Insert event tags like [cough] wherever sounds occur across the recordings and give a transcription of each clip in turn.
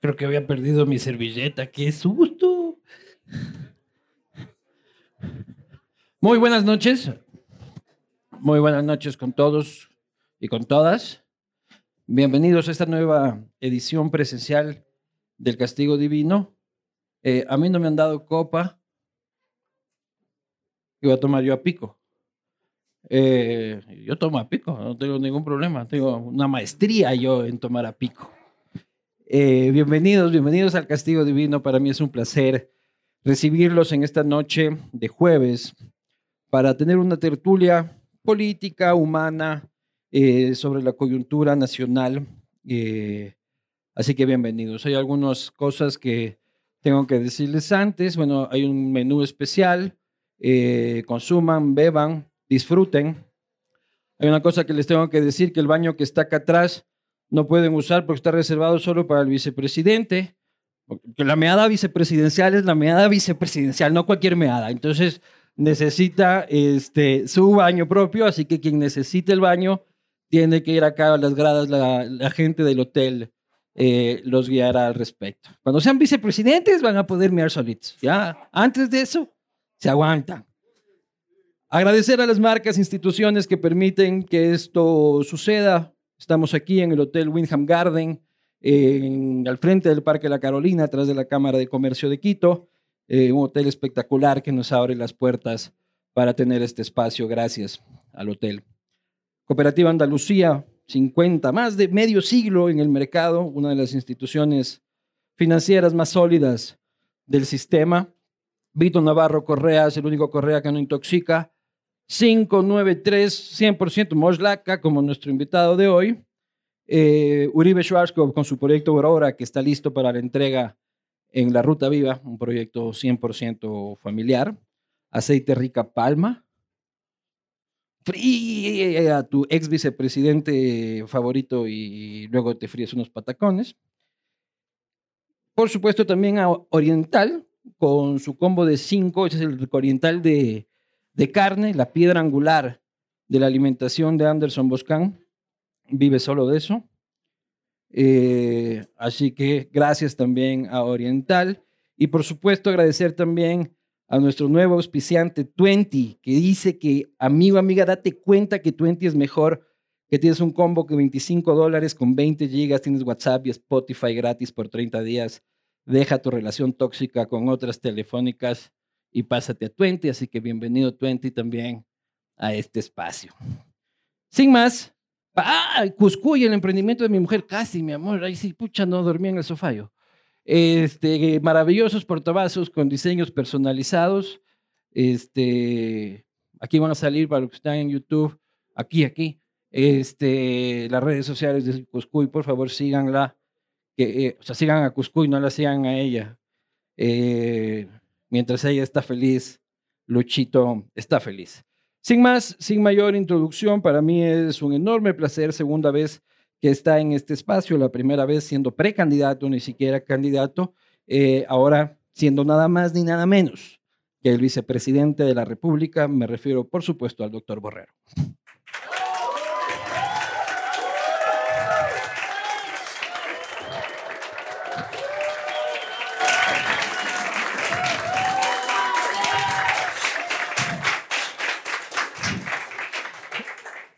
Creo que había perdido mi servilleta. ¡Qué susto! Muy buenas noches. Muy buenas noches con todos y con todas. Bienvenidos a esta nueva edición presencial del Castigo Divino. Eh, a mí no me han dado copa. Iba a tomar yo a pico. Eh, yo tomo a pico, no tengo ningún problema. Tengo una maestría yo en tomar a pico. Eh, bienvenidos, bienvenidos al Castigo Divino. Para mí es un placer recibirlos en esta noche de jueves para tener una tertulia política, humana, eh, sobre la coyuntura nacional. Así que bienvenidos. Hay algunas cosas que tengo que decirles antes. Bueno, hay un menú especial. Consuman, beban, disfruten. Hay una cosa que les tengo que decir, que el baño que está acá atrás no pueden usar porque está reservado solo para el vicepresidente. La meada vicepresidencial es la meada vicepresidencial, no cualquier meada. Entonces necesita este, su baño propio, así que quien necesite el baño tiene que ir acá a las gradas, la, la gente del hotel eh, los guiará al respecto. Cuando sean vicepresidentes van a poder mirar solitos. Ya, antes de eso, se aguantan. Agradecer a las marcas, instituciones que permiten que esto suceda. Estamos aquí en el Hotel Windham Garden, en, al frente del Parque La Carolina, atrás de la Cámara de Comercio de Quito. Eh, un hotel espectacular que nos abre las puertas para tener este espacio. Gracias al hotel. Cooperativa Andalucía, 50, más de medio siglo en el mercado, una de las instituciones financieras más sólidas del sistema. Vito Navarro Correa es el único Correa que no intoxica. 593, 100% Moslaca, como nuestro invitado de hoy. Eh, Uribe Schwarzkopf con su proyecto Aurora, que está listo para la entrega en la Ruta Viva, un proyecto 100% familiar. Aceite Rica Palma. Fríe a tu ex vicepresidente favorito y luego te fríes unos patacones. Por supuesto, también a Oriental, con su combo de 5, ese es el Oriental de, de carne, la piedra angular de la alimentación de Anderson Boscan. Vive solo de eso. Eh, así que gracias también a Oriental. Y por supuesto agradecer también a nuestro nuevo auspiciante Twenty, que dice que, amigo, amiga, date cuenta que Twenty es mejor, que tienes un combo que 25 dólares con 20 gigas, tienes WhatsApp y Spotify gratis por 30 días. Deja tu relación tóxica con otras telefónicas y pásate a Twenty. Así que bienvenido Twenty también a este espacio. Sin más, Ah, Cuscuy, el emprendimiento de mi mujer, casi, mi amor. Ahí sí, pucha, no dormía en el sofá yo. Este, maravillosos portavasos con diseños personalizados. Este, aquí van a salir para los que están en YouTube. Aquí, aquí. Este, las redes sociales de Cuscuy, por favor, síganla. Eh, o sea, sigan a Cuscuy, no la sigan a ella. Eh, mientras ella está feliz, Luchito está feliz. Sin más, sin mayor introducción, para mí es un enorme placer, segunda vez que está en este espacio, la primera vez siendo precandidato, ni siquiera candidato, eh, ahora siendo nada más ni nada menos que el vicepresidente de la República, me refiero por supuesto al doctor Borrero.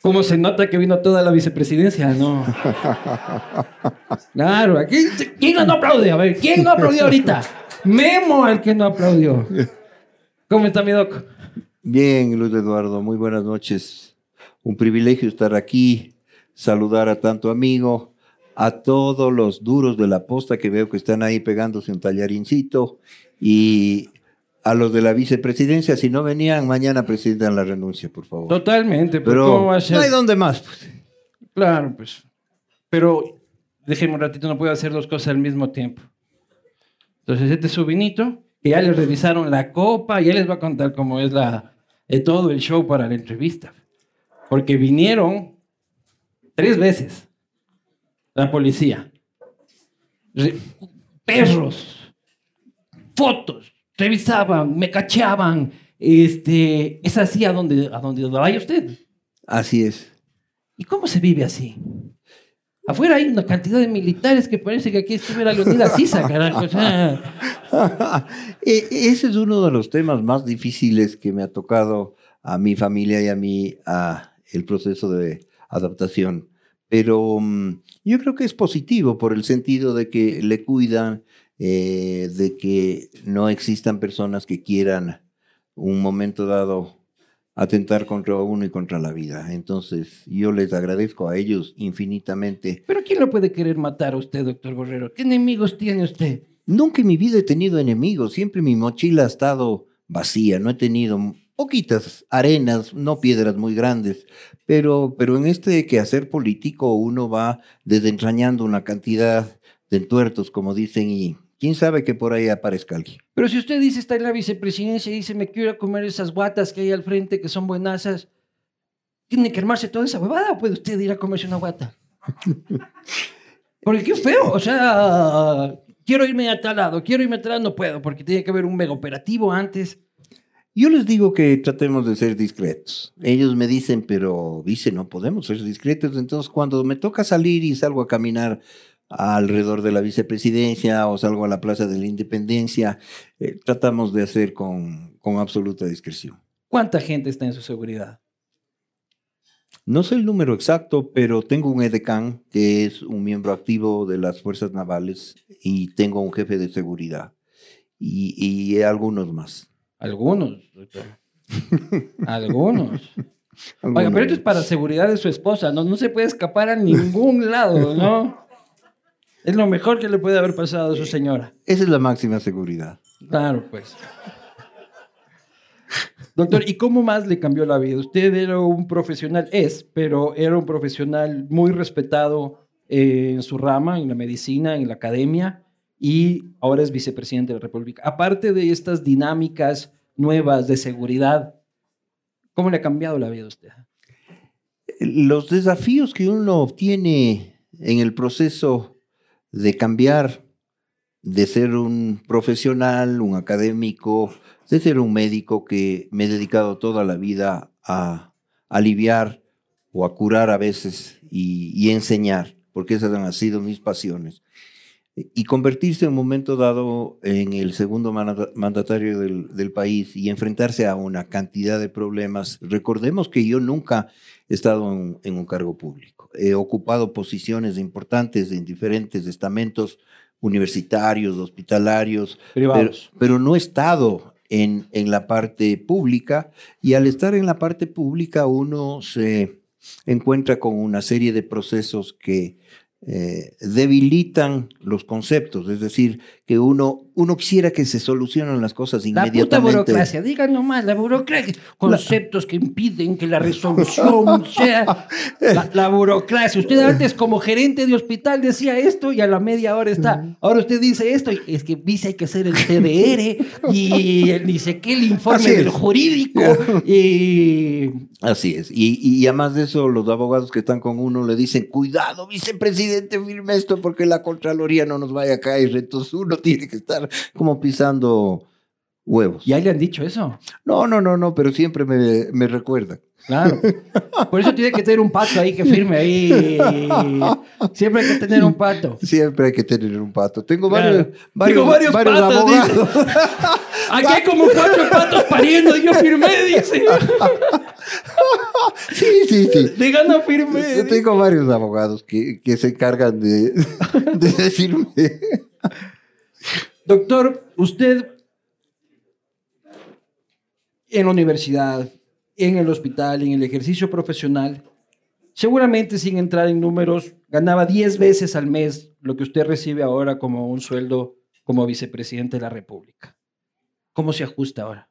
¿Cómo se nota que vino toda la vicepresidencia? No. [laughs] Claro, aquí, ¿quién no aplaude? A ver, ¿quién no aplaudió ahorita? Memo al que no aplaudió. ¿Cómo está mi doc? Bien, Luis Eduardo, muy buenas noches. Un privilegio estar aquí, saludar a tanto amigo, a todos los duros de la posta que veo que están ahí pegándose un tallarincito y a los de la vicepresidencia, si no venían, mañana presidan la renuncia, por favor. Totalmente, pero, Pero ¿cómo va a ser? no hay dónde más. pues. Claro, pues. Pero déjeme un ratito, no puedo hacer dos cosas al mismo tiempo. Entonces, este es su vinito, que ya les revisaron la copa, ya les va a contar cómo es la, eh, todo el show para la entrevista. Porque vinieron Tres veces. La policía. Re- perros. Fotos. Revisaban, me cacheaban. Este, es así a donde, a donde vaya usted. Así es. ¿Y cómo se vive así? Afuera hay una cantidad de militares que parece que aquí estuviera Leonidas Sisa, carajo. O sea, [laughs] E- Ese es uno de los temas más difíciles que me ha tocado a mi familia y a mí a el proceso de adaptación. Pero mm, yo creo que es positivo por el sentido de que le cuidan, eh, de que no existan personas que quieran un momento dado atentar contra uno y contra la vida. Entonces, yo les agradezco a ellos infinitamente. Pero ¿quién lo puede querer matar a usted, doctor Borrero? ¿Qué enemigos tiene usted? Nunca en mi vida he tenido enemigos, siempre mi mochila ha estado vacía, no he tenido poquitas arenas, no piedras muy grandes, pero, pero en este quehacer político uno va desentrañando una cantidad de entuertos, como dicen, y quién sabe que por ahí aparezca alguien. Pero si usted dice está en la vicepresidencia y dice me quiero ir a comer esas guatas que hay al frente que son buenasas, ¿tiene que armarse toda esa huevada o puede usted ir a comerse una guata? [laughs] Porque qué feo, o sea, quiero irme a tal lado, quiero irme a tal lado, no puedo porque tiene que haber un mega operativo antes. Yo les digo que tratemos de ser discretos. Ellos me dicen, pero dice, no podemos ser discretos. Entonces, cuando me toca salir y salgo a caminar alrededor de la vicepresidencia o salgo a la Plaza de la Independencia, eh, tratamos de hacer con, con absoluta discreción. ¿Cuánta gente está en su seguridad? No sé el número exacto, pero tengo un edecán que es un miembro activo de las Fuerzas Navales y tengo un jefe de seguridad y, y algunos más. Algunos. [laughs] Algunos. Oiga, pero esto es para seguridad de su esposa, ¿no? No se puede escapar a ningún lado, ¿no? Es lo mejor que le puede haber pasado a su señora. Esa es la máxima seguridad. Claro, pues. Doctor, ¿y cómo más le cambió la vida? Usted era un profesional, es, pero era un profesional muy respetado eh, en su rama, en la medicina, en la academia, y ahora es vicepresidente de la República. Aparte de estas dinámicas nuevas de seguridad, ¿cómo le ha cambiado la vida a usted? Los desafíos que uno obtiene en el proceso de cambiar de ser un profesional, un académico, de ser un médico que me he dedicado toda la vida a aliviar o a curar a veces y, enseñar, porque esas han sido mis pasiones. Y convertirse en un momento dado en el segundo manda- mandatario del, país y enfrentarse a una cantidad de problemas. Recordemos que yo nunca he estado en un cargo público. He ocupado posiciones importantes en diferentes estamentos universitarios, hospitalarios, pero, Privados. pero no he estado en, en la parte pública y al estar en la parte pública uno se encuentra con una serie de procesos que eh, debilitan los conceptos, es decir, que uno, uno quisiera que se solucionen las cosas La puta inmediatamente. burocracia, digan nomás, la burocracia, conceptos que impiden que la resolución [laughs] sea la, la burocracia. Usted antes como gerente de hospital decía esto y a la media hora está, ahora usted dice esto, y es que dice hay que hacer el TDR y el dice que el informe del jurídico [laughs] y Así es. Y, y además de eso, los abogados que están con uno le dicen, cuidado, vicepresidente, firme esto porque la Contraloría no nos vaya a caer. Entonces uno tiene que estar como pisando huevos. ya le han dicho eso. No, no, no, no, pero siempre me, me recuerdan. Claro. Por eso tiene que tener un pato ahí que firme ahí. Siempre hay que tener un pato. Siempre hay que tener un pato. Tengo Claro. varios, varios, Tengo varios varios patos, abogados. [laughs] Aquí hay como cuatro patos pariendo y yo firmé, dice. sí, sí, sí. Diga, no firmé. Yo tengo varios abogados que, que se encargan de, de decirme. Doctor, usted en la universidad, en el hospital, en el ejercicio profesional, seguramente sin entrar en números, ganaba 10 veces al mes lo que usted recibe ahora como un sueldo como vicepresidente de la República. ¿Cómo se ajusta ahora?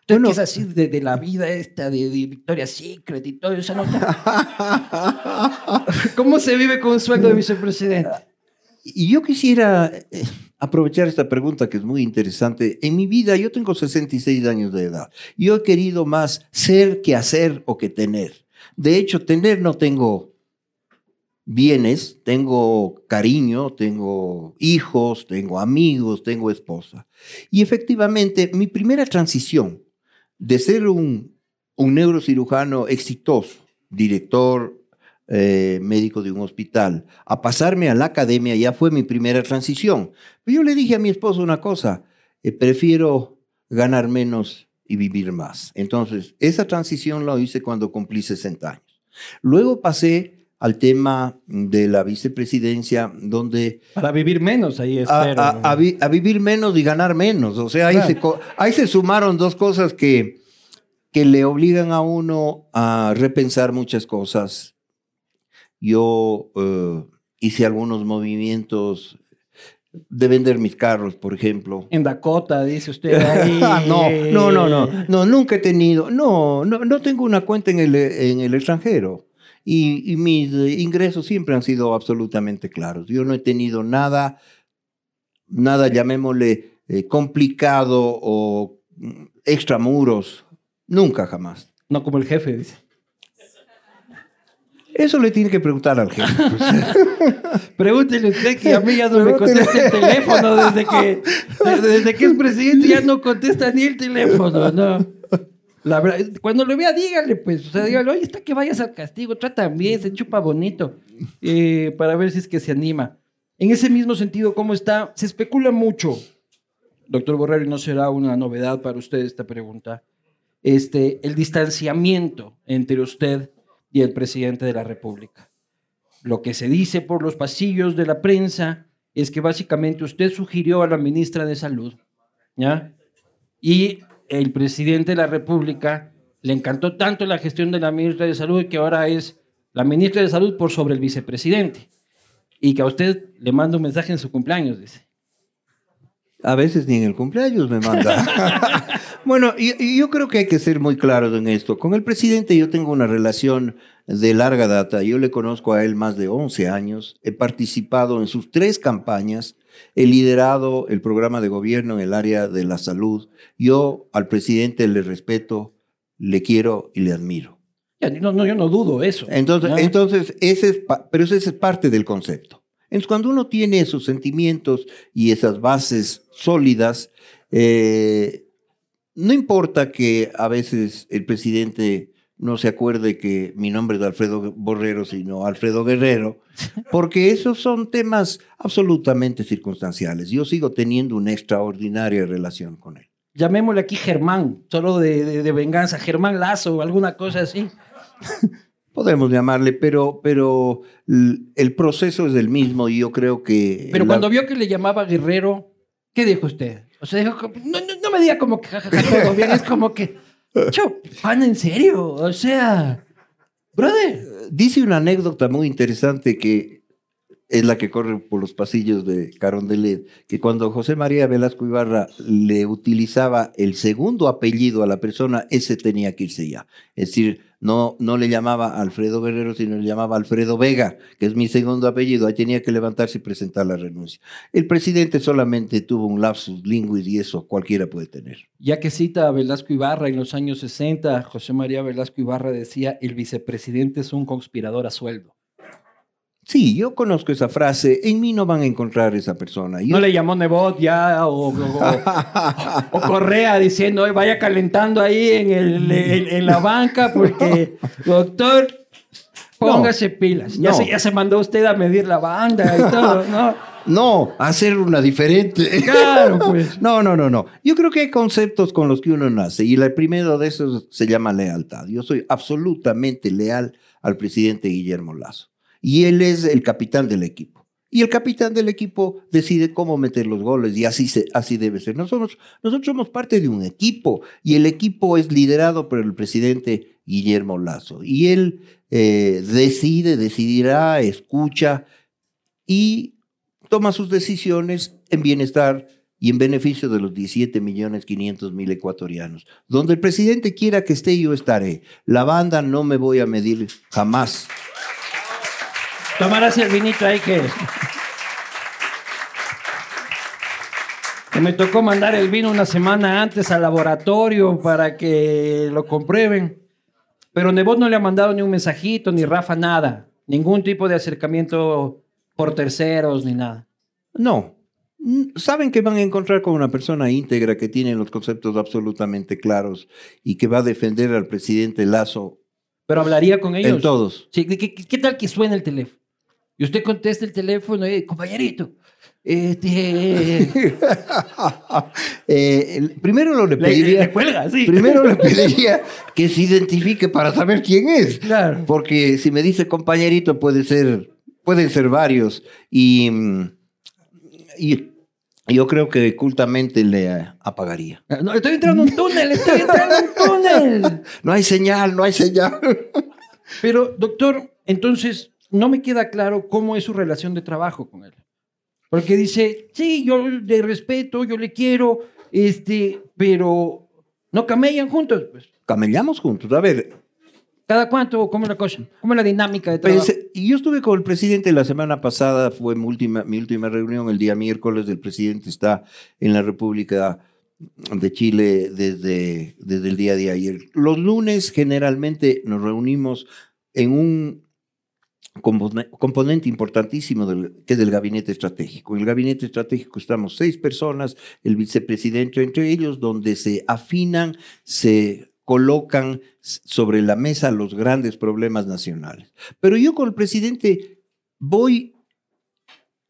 Usted que es así de, de la vida esta de, de Victoria's Secret y todo eso, ¿no? [laughs] ¿Cómo se vive con un sueldo de vicepresidente? Y yo quisiera eh, aprovechar esta pregunta que es muy interesante. En mi vida, yo tengo 66 años de edad. Yo he querido más ser que hacer o que tener. De hecho, tener no tengo bienes, tengo cariño, tengo hijos, tengo amigos, tengo esposa. Y efectivamente, mi primera transición de ser un, un neurocirujano exitoso, director eh, médico de un hospital, a pasarme a la academia ya fue mi primera transición. Pero yo le dije a mi esposo una cosa, eh, prefiero ganar menos y vivir más. Entonces, esa transición la hice cuando cumplí 60 años. Luego pasé al tema de la vicepresidencia, donde... Para vivir menos, ahí espero. A, vivir menos y ganar menos. O sea, ahí, se, ahí se sumaron dos cosas que, que le obligan a uno a repensar muchas cosas. Yo eh, hice algunos movimientos de vender mis carros, por ejemplo. En Dakota, dice usted ahí. [laughs] no, no, no, no, no, nunca he tenido, no, no, no tengo una cuenta en el, en el extranjero. Y, mis ingresos siempre han sido absolutamente claros. Yo no he tenido nada, nada, llamémosle, eh, complicado o mm, extramuros. Nunca, jamás. No como el jefe, dice. Eso le tiene que preguntar al jefe. [laughs] Pregúntele usted que a mí ya no me contesta el teléfono desde que, desde que es presidente ya no contesta ni el teléfono, no. La verdad, cuando lo vea, dígale, pues, o sea, dígale, oye, está que vayas al castigo, trata bien, se chupa bonito, eh, para ver si es que se anima. En ese mismo sentido, ¿cómo está? Se especula mucho, doctor Borrero, y no será una novedad para usted esta pregunta, este, el distanciamiento entre usted y el presidente de la República. Lo que se dice por los pasillos de la prensa es que básicamente usted sugirió a la ministra de Salud, ¿ya? Y el presidente de la República le encantó tanto la gestión de la ministra de Salud que ahora es la ministra de Salud por sobre el vicepresidente. Y que a usted le manda un mensaje en su cumpleaños, dice. A veces ni en el cumpleaños me manda. [laughs] bueno, y, yo creo que hay que ser muy claros en esto. Con el presidente yo tengo una relación de larga data. Yo le conozco a él más de 11 años. He participado en sus tres campañas. He liderado el programa de gobierno en el área de la salud. Yo al presidente le respeto, le quiero y le admiro. No, no, yo no dudo eso. Entonces, entonces ese es, pero ese es parte del concepto. Entonces, cuando uno tiene esos sentimientos y esas bases sólidas, eh, no importa que a veces el presidente no se acuerde que mi nombre es Alfredo Borrero, sino Alfredo Guerrero, [laughs] porque esos son temas absolutamente circunstanciales. Yo sigo teniendo una extraordinaria relación con él. Llamémosle aquí Germán, solo de, de venganza, Germán Lazo o alguna cosa así. [laughs] Podemos llamarle, pero, pero el proceso es el mismo y yo creo que... Pero cuando vio que le llamaba Guerrero, ¿qué dijo usted? O sea, dijo, no, no, me diga como que jajaja, todo [laughs] bien, es como que, chau, pan, en serio, o sea, brother. Dice una anécdota muy interesante que es la que corre por los pasillos de Carondelet, que cuando José María Velasco Ibarra le utilizaba el segundo apellido a la persona, ese tenía que irse ya. Es decir, no, no le llamaba Alfredo Guerrero, sino le llamaba Alfredo Vega, que es mi segundo apellido. Ahí tenía que levantarse y presentar la renuncia. El presidente solamente tuvo un lapsus linguis y eso cualquiera puede tener. Ya que cita a Velasco Ibarra en los años 60, José María Velasco Ibarra decía, el vicepresidente es un conspirador a sueldo. Sí, yo conozco esa frase. En mí no van a encontrar esa persona. No le llamó Nebot ya o, Correa diciendo, vaya calentando ahí en, el, en, la banca porque, [laughs] doctor, póngase pilas. Ya, se, ya se mandó usted a medir la banda y todo, [laughs] ¿no? No, hacer una diferente. Claro, [laughs] pues. No, no, no, no. Yo creo que hay conceptos con los que uno nace y el primero de esos se llama lealtad. Yo soy absolutamente leal al presidente Guillermo Lazo y él es el capitán del equipo. Y el capitán del equipo decide cómo meter los goles y así, se, así debe ser. Nosotros, nosotros somos parte de un equipo y el equipo es liderado por el presidente Guillermo Lazo. Y él eh, decide, decidirá, escucha y toma sus decisiones en bienestar y en beneficio de los 17 millones 500 mil ecuatorianos. Donde el presidente quiera que esté, yo estaré. La banda no me voy a medir jamás. Tomarás el vinito ahí que. que me tocó mandar el vino una semana antes al laboratorio para que lo comprueben. Pero Nebot no le ha mandado ni un mensajito, ni Rafa, nada. Ningún tipo de acercamiento por terceros ni nada. No. Saben que van a encontrar con una persona íntegra que tiene los conceptos absolutamente claros y que va a defender al presidente Lazo Pero hablaría con ellos. en todos. Sí, ¿qué, qué- qué tal que suene el teléfono? Y usted contesta el teléfono, eh, compañerito. Este, [laughs] Eh, primero lo le pediría, le cuelga, sí. primero le [laughs] pediría que se identifique para saber quién es. Claro. Porque si me dice compañerito, puede ser, pueden ser varios. Y, y yo creo que cultamente le apagaría. No, estoy entrando en un túnel, estoy entrando en un túnel. [laughs] No hay señal, no hay señal. Pero, doctor, entonces no me queda claro cómo es su relación de trabajo con él. Porque dice, sí, yo le respeto, yo le quiero, este, pero no camellan juntos. Pues. Camellamos juntos. A ver, ¿Cada cuánto? ¿Cómo es la cosa? ¿Cómo es la dinámica de trabajo? Pensé- y yo estuve con el presidente la semana pasada, fue mi última, mi última reunión el día miércoles. El presidente está en la República de Chile desde, desde el día de ayer. Los lunes generalmente nos reunimos en un componente importantísimo del, que es el gabinete estratégico. En el gabinete estratégico estamos seis personas, el vicepresidente entre ellos, donde se afinan, se colocan sobre la mesa los grandes problemas nacionales. Pero yo con el presidente voy,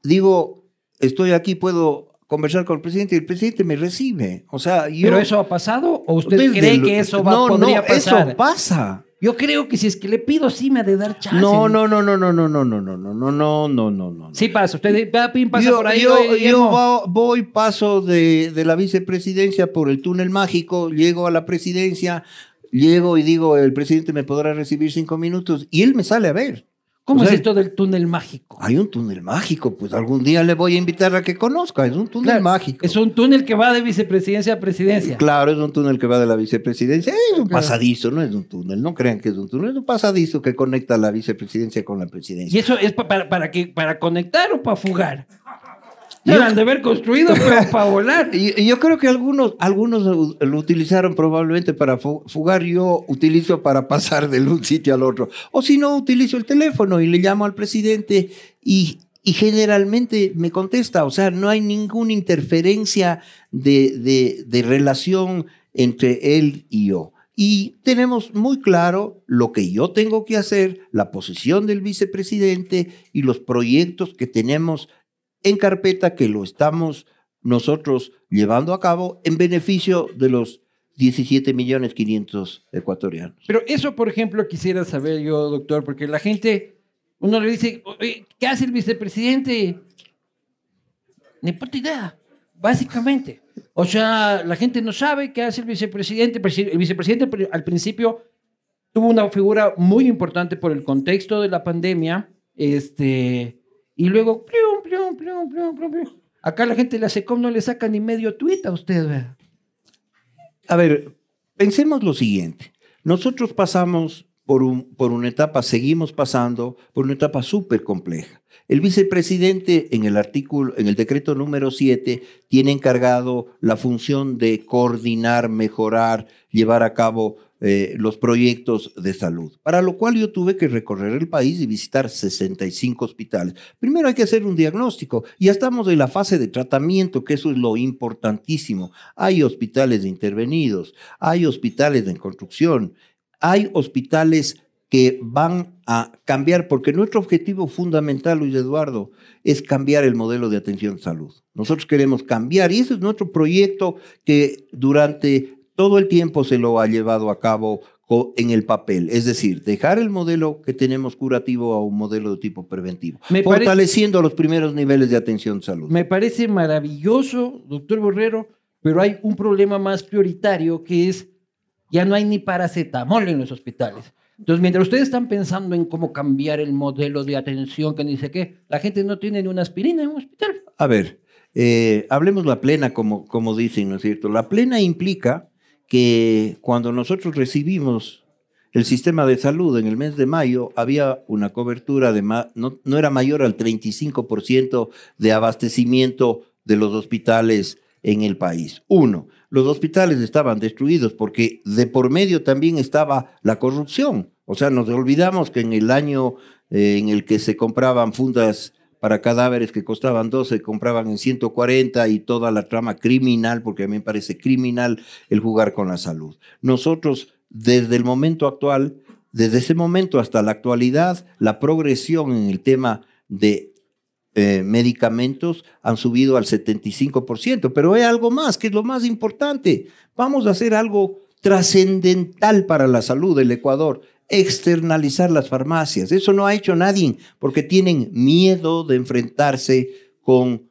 digo, estoy aquí, puedo conversar con el presidente y el presidente me recibe. O sea, yo... ¿Pero eso ha pasado o usted cree el- que eso va, no, podría no, pasar? Eso pasa. Yo creo que si es que le pido, sí me ha de dar chance. No, no, no, no, no, no, no, no, no, no, no, no, no, no, no. Sí pasa. Usted pasa yo, por ahí. yo, yo voy, paso de, de la vicepresidencia por el túnel mágico, llego a la presidencia, llego y digo, el presidente me podrá recibir cinco minutos y él me sale a ver. ¿Cómo o es esto del túnel mágico? Hay un túnel mágico, pues algún día le voy a invitar a que conozca, es un túnel Claro, mágico. Es un túnel que va de vicepresidencia a presidencia. Claro, es un túnel que va de la vicepresidencia. Es un Claro. pasadizo, no es un túnel. No crean que es un túnel, es un pasadizo que conecta la vicepresidencia con la presidencia. ¿Y eso es pa- para, para, que, para conectar o para fugar? No han de haber construido, [laughs] pero para volar. Y, y yo creo que algunos, algunos lo lo utilizaron probablemente para fu- fugar. Yo utilizo para pasar de un sitio al otro. O si no, utilizo el teléfono y le llamo al presidente y, y generalmente me contesta. O sea, no hay ninguna interferencia de, de- de relación entre él y yo. Y tenemos muy claro lo que yo tengo que hacer, la posición del vicepresidente y los proyectos que tenemos en carpeta que lo estamos nosotros llevando a cabo en beneficio de los 17 millones 500 ecuatorianos. Pero eso, por ejemplo, quisiera saber yo, doctor, porque la gente, uno le dice, "Oye, ¿qué hace el vicepresidente? Ni puta idea, básicamente. O sea, la gente no sabe qué hace el vicepresidente. Presi- El vicepresidente al principio tuvo una figura muy importante por el contexto de la pandemia, este, y luego, plium, acá la gente de la SECOM no le saca ni medio tuit a usted. A ver, pensemos lo siguiente. Nosotros pasamos por, un, por una etapa, seguimos pasando por una etapa súper compleja. El vicepresidente en el artículo, en el decreto número 7, tiene encargado la función de coordinar, mejorar, llevar a cabo eh, los proyectos de salud, para lo cual yo tuve que recorrer el país y visitar 65 hospitales. Primero hay que hacer un diagnóstico. Ya estamos en la fase de tratamiento, que eso es lo importantísimo. Hay hospitales intervenidos, hay hospitales en construcción, hay hospitales que van a cambiar, porque nuestro objetivo fundamental, Luis Eduardo, es cambiar el modelo de atención salud. Nosotros queremos cambiar y ese es nuestro proyecto que durante todo el tiempo se lo ha llevado a cabo en el papel, es decir, dejar el modelo que tenemos curativo a un modelo de tipo preventivo, Me fortaleciendo los primeros niveles de atención salud. Me parece maravilloso, doctor Borrero, pero hay un problema más prioritario que es, ya no hay ni paracetamol en los hospitales. Entonces, mientras ustedes están pensando en cómo cambiar el modelo de atención, que ni sé qué, la gente no tiene ni una aspirina en un hospital. A ver, eh, hablemos la plena, como, como dicen, ¿no es cierto? La plena implica que cuando nosotros recibimos el sistema de salud en el mes de mayo, había una cobertura de no, no era mayor al 35% de abastecimiento de los hospitales en el país. Uno, los hospitales estaban destruidos porque de por medio también estaba la corrupción. O sea, nos olvidamos que en el año eh, en el que se compraban fundas para cadáveres que costaban 12, compraban en 140 y toda la trama criminal, porque a mí me parece criminal el jugar con la salud. Nosotros, desde el momento actual, desde ese momento hasta la actualidad, la progresión en el tema de eh, medicamentos han subido al 75%, pero hay algo más, que es lo más importante. Vamos a hacer algo trascendental para la salud del Ecuador, externalizar las farmacias. Eso no ha hecho nadie porque tienen miedo de enfrentarse con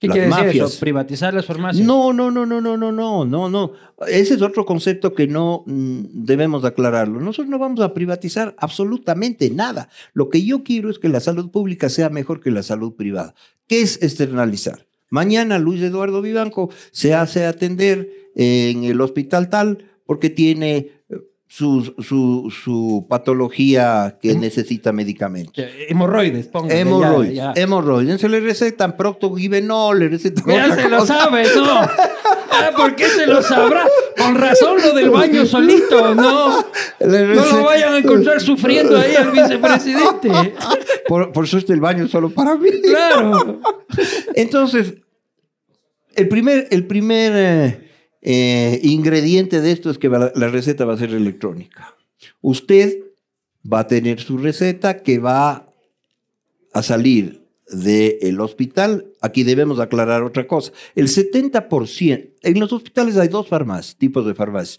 ¿Qué las quiere decir mafias. eso? ¿Privatizar las farmacias? No, no, no, no, no, no, no, no, no. Ese es otro concepto que no mm, debemos aclararlo. Nosotros no vamos a privatizar absolutamente nada. Lo que yo quiero es que la salud pública sea mejor que la salud privada. ¿Qué es externalizar? Mañana Luis Eduardo Vivanco se hace atender en el hospital tal porque tiene su, su, su patología que necesita medicamentos. Ya, Hemorroides, ya, Hemorroides, ya. hemorroides. Se le recetan proctogibenol, le recetan Ya otra se lo sabe, ¿no? Ah, ¿Por qué se lo sabrá? Con razón lo del baño solito, ¿no? [laughs] No lo vayan a encontrar sufriendo ahí al vicepresidente. [laughs] Por, por suerte el baño solo para mí. Claro. Entonces, el primer, el primer eh, eh, ingrediente de esto es que la receta va a ser electrónica. Usted va a tener su receta que va a salir del hospital. Aquí debemos aclarar otra cosa. El 70%, en los hospitales hay dos farmacias, tipos de farmacias.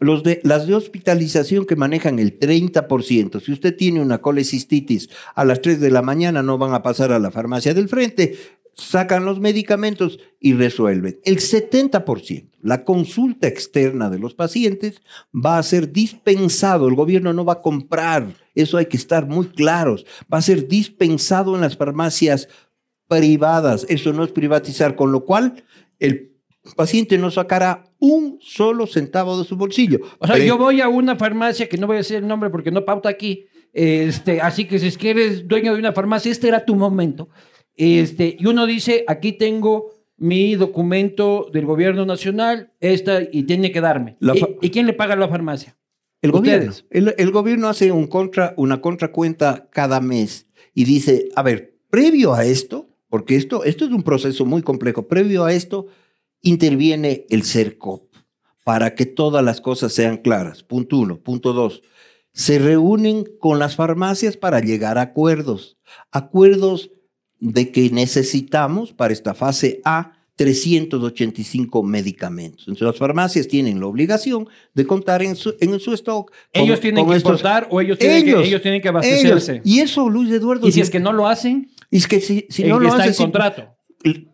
Los de, las de hospitalización que manejan el 30%. Si usted tiene una colecistitis a las 3 de la mañana, no van a pasar a la farmacia del frente, sacan los medicamentos y resuelven. El 70%, la consulta externa de los pacientes va a ser dispensado. El gobierno no va a comprar, eso hay que estar muy claros. Va a ser dispensado en las farmacias privadas. Eso no es privatizar, con lo cual el paciente no sacará un solo centavo de su bolsillo. O sea, Pero- yo voy a una farmacia que no voy a decir el nombre porque no pauta aquí. Este, así que si es que eres dueño de una farmacia, este era tu momento. Este, y uno dice, aquí tengo mi documento del gobierno nacional, esta, y tiene que darme. ¿Y, quién le paga la farmacia? El gobierno, el, el gobierno hace un contra, una contracuenta cada mes y dice, a ver, previo a esto, porque esto, esto es un proceso muy complejo, previo a esto interviene el CERCOP para que todas las cosas sean claras. Punto uno. Punto dos. Se reúnen con las farmacias para llegar a acuerdos. Acuerdos de que necesitamos para esta fase A 385 medicamentos. Entonces las farmacias tienen la obligación de contar en su, en su stock. con- ¿Ellos tienen que estos- importar o ellos tienen, Ellos, que, ellos tienen que ellos. abastecerse? Y eso, Luis Eduardo. Y si es que no lo hacen, y es que si, si no lo está hace, en sim- contrato.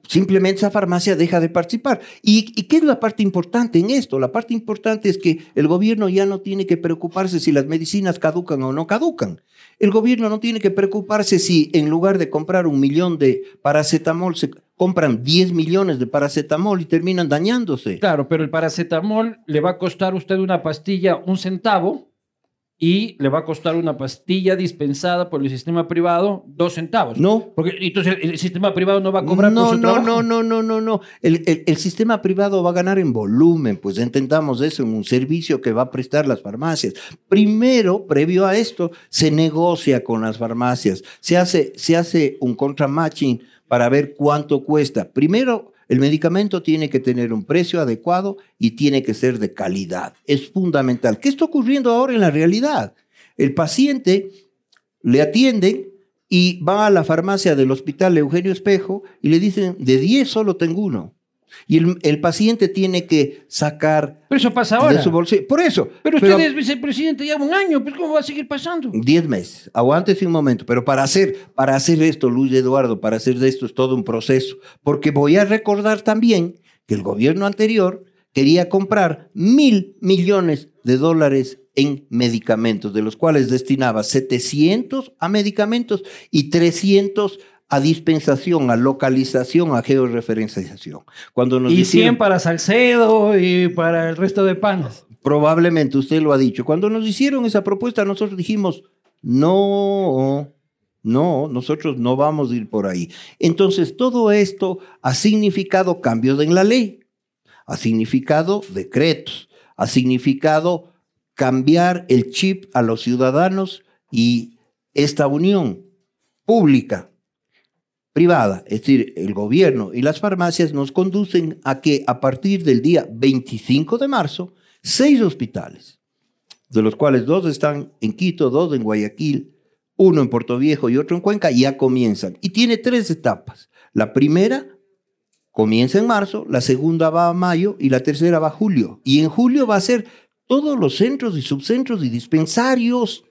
simplemente esa farmacia deja de participar. ¿Y, ¿Y qué es la parte importante en esto? La parte importante es que el gobierno ya no tiene que preocuparse si las medicinas caducan o no caducan. El gobierno no tiene que preocuparse si en lugar de comprar un millón de paracetamol se compran 10 millones de paracetamol y terminan dañándose. Claro, pero el paracetamol le va a costar a usted una pastilla un centavo y le va a costar una pastilla dispensada por el sistema privado dos centavos. No, Porque entonces el, el sistema privado no va a cobrar no, por su no, trabajo. no, no, no, no, no. El, el- el sistema privado va a ganar en volumen, pues entendamos eso, en un servicio que va a prestar las farmacias. Primero, previo a esto, se negocia con las farmacias, se hace, se hace un contramatching para ver cuánto cuesta. Primero, el medicamento tiene que tener un precio adecuado y tiene que ser de calidad. Es fundamental. ¿Qué está ocurriendo ahora en la realidad? El paciente le atienden y va a la farmacia del hospital Eugenio Espejo y le dicen, de 10 solo tengo uno. Y el, el paciente tiene que sacar Pero eso pasa ahora. de su bolsillo. Por eso. Pero usted es vicepresidente ya un año, pues ¿cómo va a seguir pasando? 10 meses. Aguántese un momento. Pero para hacer, para hacer esto, Luis Eduardo, para hacer de esto es todo un proceso. Porque voy a recordar también que el gobierno anterior quería comprar mil millones de dólares en medicamentos, de los cuales destinaba 700 a medicamentos y 300 a dispensación, a localización, a georreferenciación. Cuando nos Y hicieron- 100 para Salcedo y para el resto de panas. Probablemente usted lo ha dicho. Cuando nos hicieron esa propuesta, nosotros dijimos, no, no, nosotros no vamos a ir por ahí. Entonces, todo esto ha significado cambios en la ley, ha significado decretos, ha significado cambiar el chip a los ciudadanos y esta unión pública, privada, es decir, el gobierno y las farmacias nos conducen a que a partir del día 25 de marzo, seis hospitales, de los cuales dos están en Quito, dos en Guayaquil, uno en Puerto Viejo y otro en Cuenca, ya comienzan. Y tiene tres etapas. La primera comienza en marzo, la segunda va a mayo y la tercera va a julio. Y en julio va a ser todos los centros y subcentros y dispensarios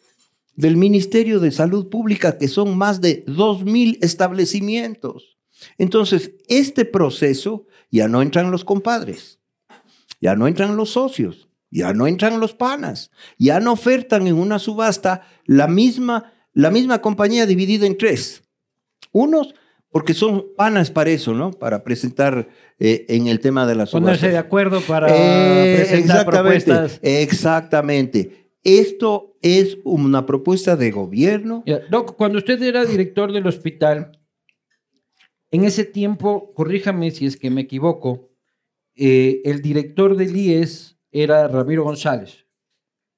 del Ministerio de Salud Pública, que son más de 2.000 establecimientos. Entonces, este proceso ya no entran los compadres, ya no entran los socios, ya no entran los panas, ya no ofertan en una subasta la misma, la misma compañía dividida en tres. Unos porque son panas para eso, ¿no? Para presentar eh, en el tema de las Ponerse de acuerdo para eh, presentar exactamente, propuestas. Exactamente. Esto es una propuesta de gobierno. Doc, cuando usted era director del hospital, en ese tiempo, corríjame si es que me equivoco, eh, el director del IES era Ramiro González.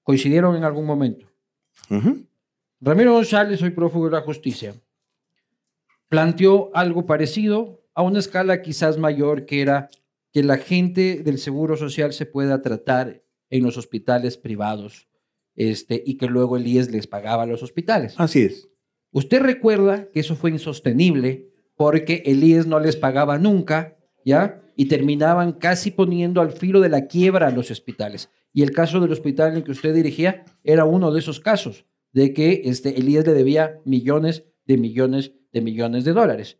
¿Coincidieron en algún momento? Ramiro González, hoy prófugo de la justicia planteó algo parecido a una escala quizás mayor, que era que la gente del Seguro Social se pueda tratar en los hospitales privados este, y que luego el IES les pagaba a los hospitales. Así es. Usted recuerda que eso fue insostenible porque el IES no les pagaba nunca, ¿ya? Y terminaban casi poniendo al filo de la quiebra a los hospitales. Y el caso del hospital en el que usted dirigía era uno de esos casos, de que este, el IES le debía millones de millones de millones de dólares.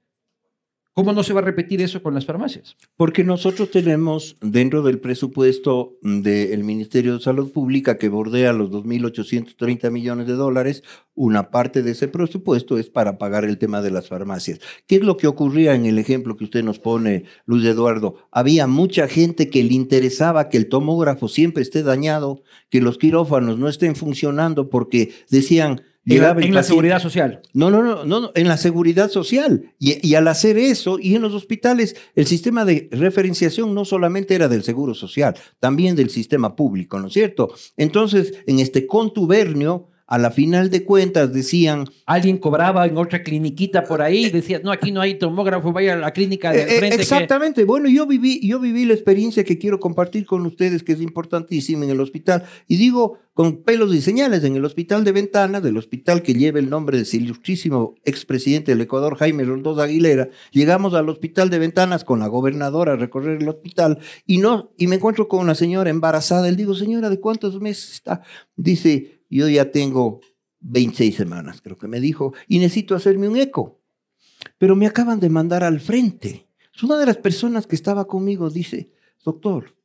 ¿Cómo no se va a repetir eso con las farmacias? Porque nosotros tenemos dentro del presupuesto del Ministerio de Salud Pública que bordea los 2.830 millones de dólares, una parte de ese presupuesto es para pagar el tema de las farmacias. ¿Qué es lo que ocurría en el ejemplo que usted nos pone, Luis Eduardo? Había mucha gente que le interesaba que el tomógrafo siempre esté dañado, que los quirófanos no estén funcionando porque decían, en, la, seguridad social. No, no, no, no, en la seguridad social. Y, y, al hacer eso, y en los hospitales, el sistema de referenciación no solamente era del seguro social, también del sistema público, ¿no es cierto? Entonces, en este contubernio, a la final de cuentas decían... Alguien cobraba en otra cliniquita por ahí, decía, no, aquí no hay tomógrafo, vaya a la clínica de eh, eh, frente. exactamente, bueno, yo viví, yo viví la experiencia que quiero compartir con ustedes, que es importantísima en el hospital, y digo con pelos y señales, en el hospital de Ventanas, del hospital que lleva el nombre del ilustrísimo expresidente del Ecuador, Jaime Roldós Aguilera, llegamos al hospital de Ventanas con la gobernadora a recorrer el hospital, y, no, y me encuentro con una señora embarazada, le digo, señora, ¿de cuántos meses está? Dice, yo ya tengo 26 semanas, creo que me dijo, y necesito hacerme un eco. Pero me acaban de mandar al frente. Una de las personas que estaba conmigo, dice, doctor,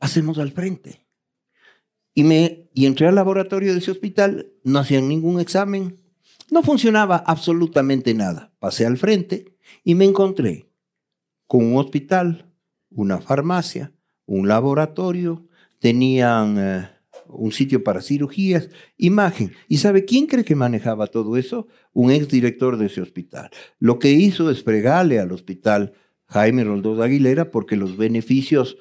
hacemos al frente. Y, me, y entré al laboratorio de ese hospital, no hacían ningún examen, no funcionaba absolutamente nada. Pasé al frente y me encontré con un hospital, una farmacia, un laboratorio, tenían... Eh, un sitio para cirugías, imagen. ¿Y sabe quién cree que manejaba todo eso? Un exdirector de ese hospital. Lo que hizo es fregarle al hospital Jaime Roldós Aguilera porque los beneficios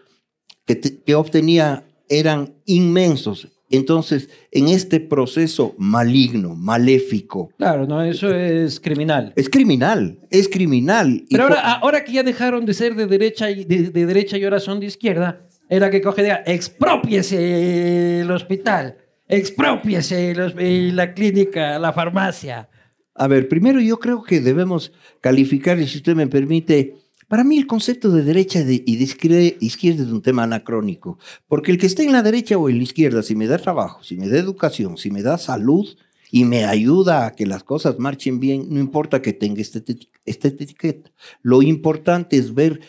que, que obtenía eran inmensos. Entonces, en este proceso maligno, maléfico. Claro, no, eso es criminal. Es criminal, es criminal. Pero ahora, ahora que ya dejaron de ser de derecha y de derecha y ahora son de izquierda, era que coge diga, expropiese el hospital, expropiese la clínica, la farmacia. A ver, primero yo creo que debemos calificar, y si usted me permite, para mí el concepto de derecha y de izquierda es un tema anacrónico, porque el que esté en la derecha o en la izquierda, si me da trabajo, si me da educación, si me da salud y me ayuda a que las cosas marchen bien, no importa que tenga esta etiqueta. Lo importante es ver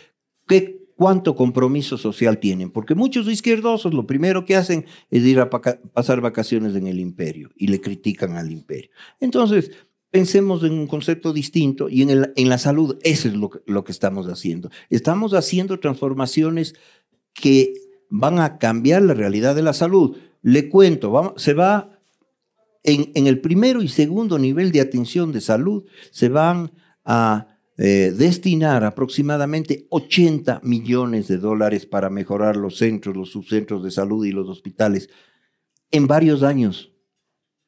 qué cuánto compromiso social tienen, porque muchos izquierdosos lo primero que hacen es ir a pasar vacaciones en el imperio y le critican al imperio. Entonces, pensemos en un concepto distinto y en, la salud, eso es lo que, estamos haciendo. Estamos haciendo transformaciones que van a cambiar la realidad de la salud. Le cuento, se va en, en el primero y segundo nivel de atención de salud, se van a eh, destinar aproximadamente 80 millones de dólares para mejorar los centros, los subcentros de salud y los hospitales. en varios años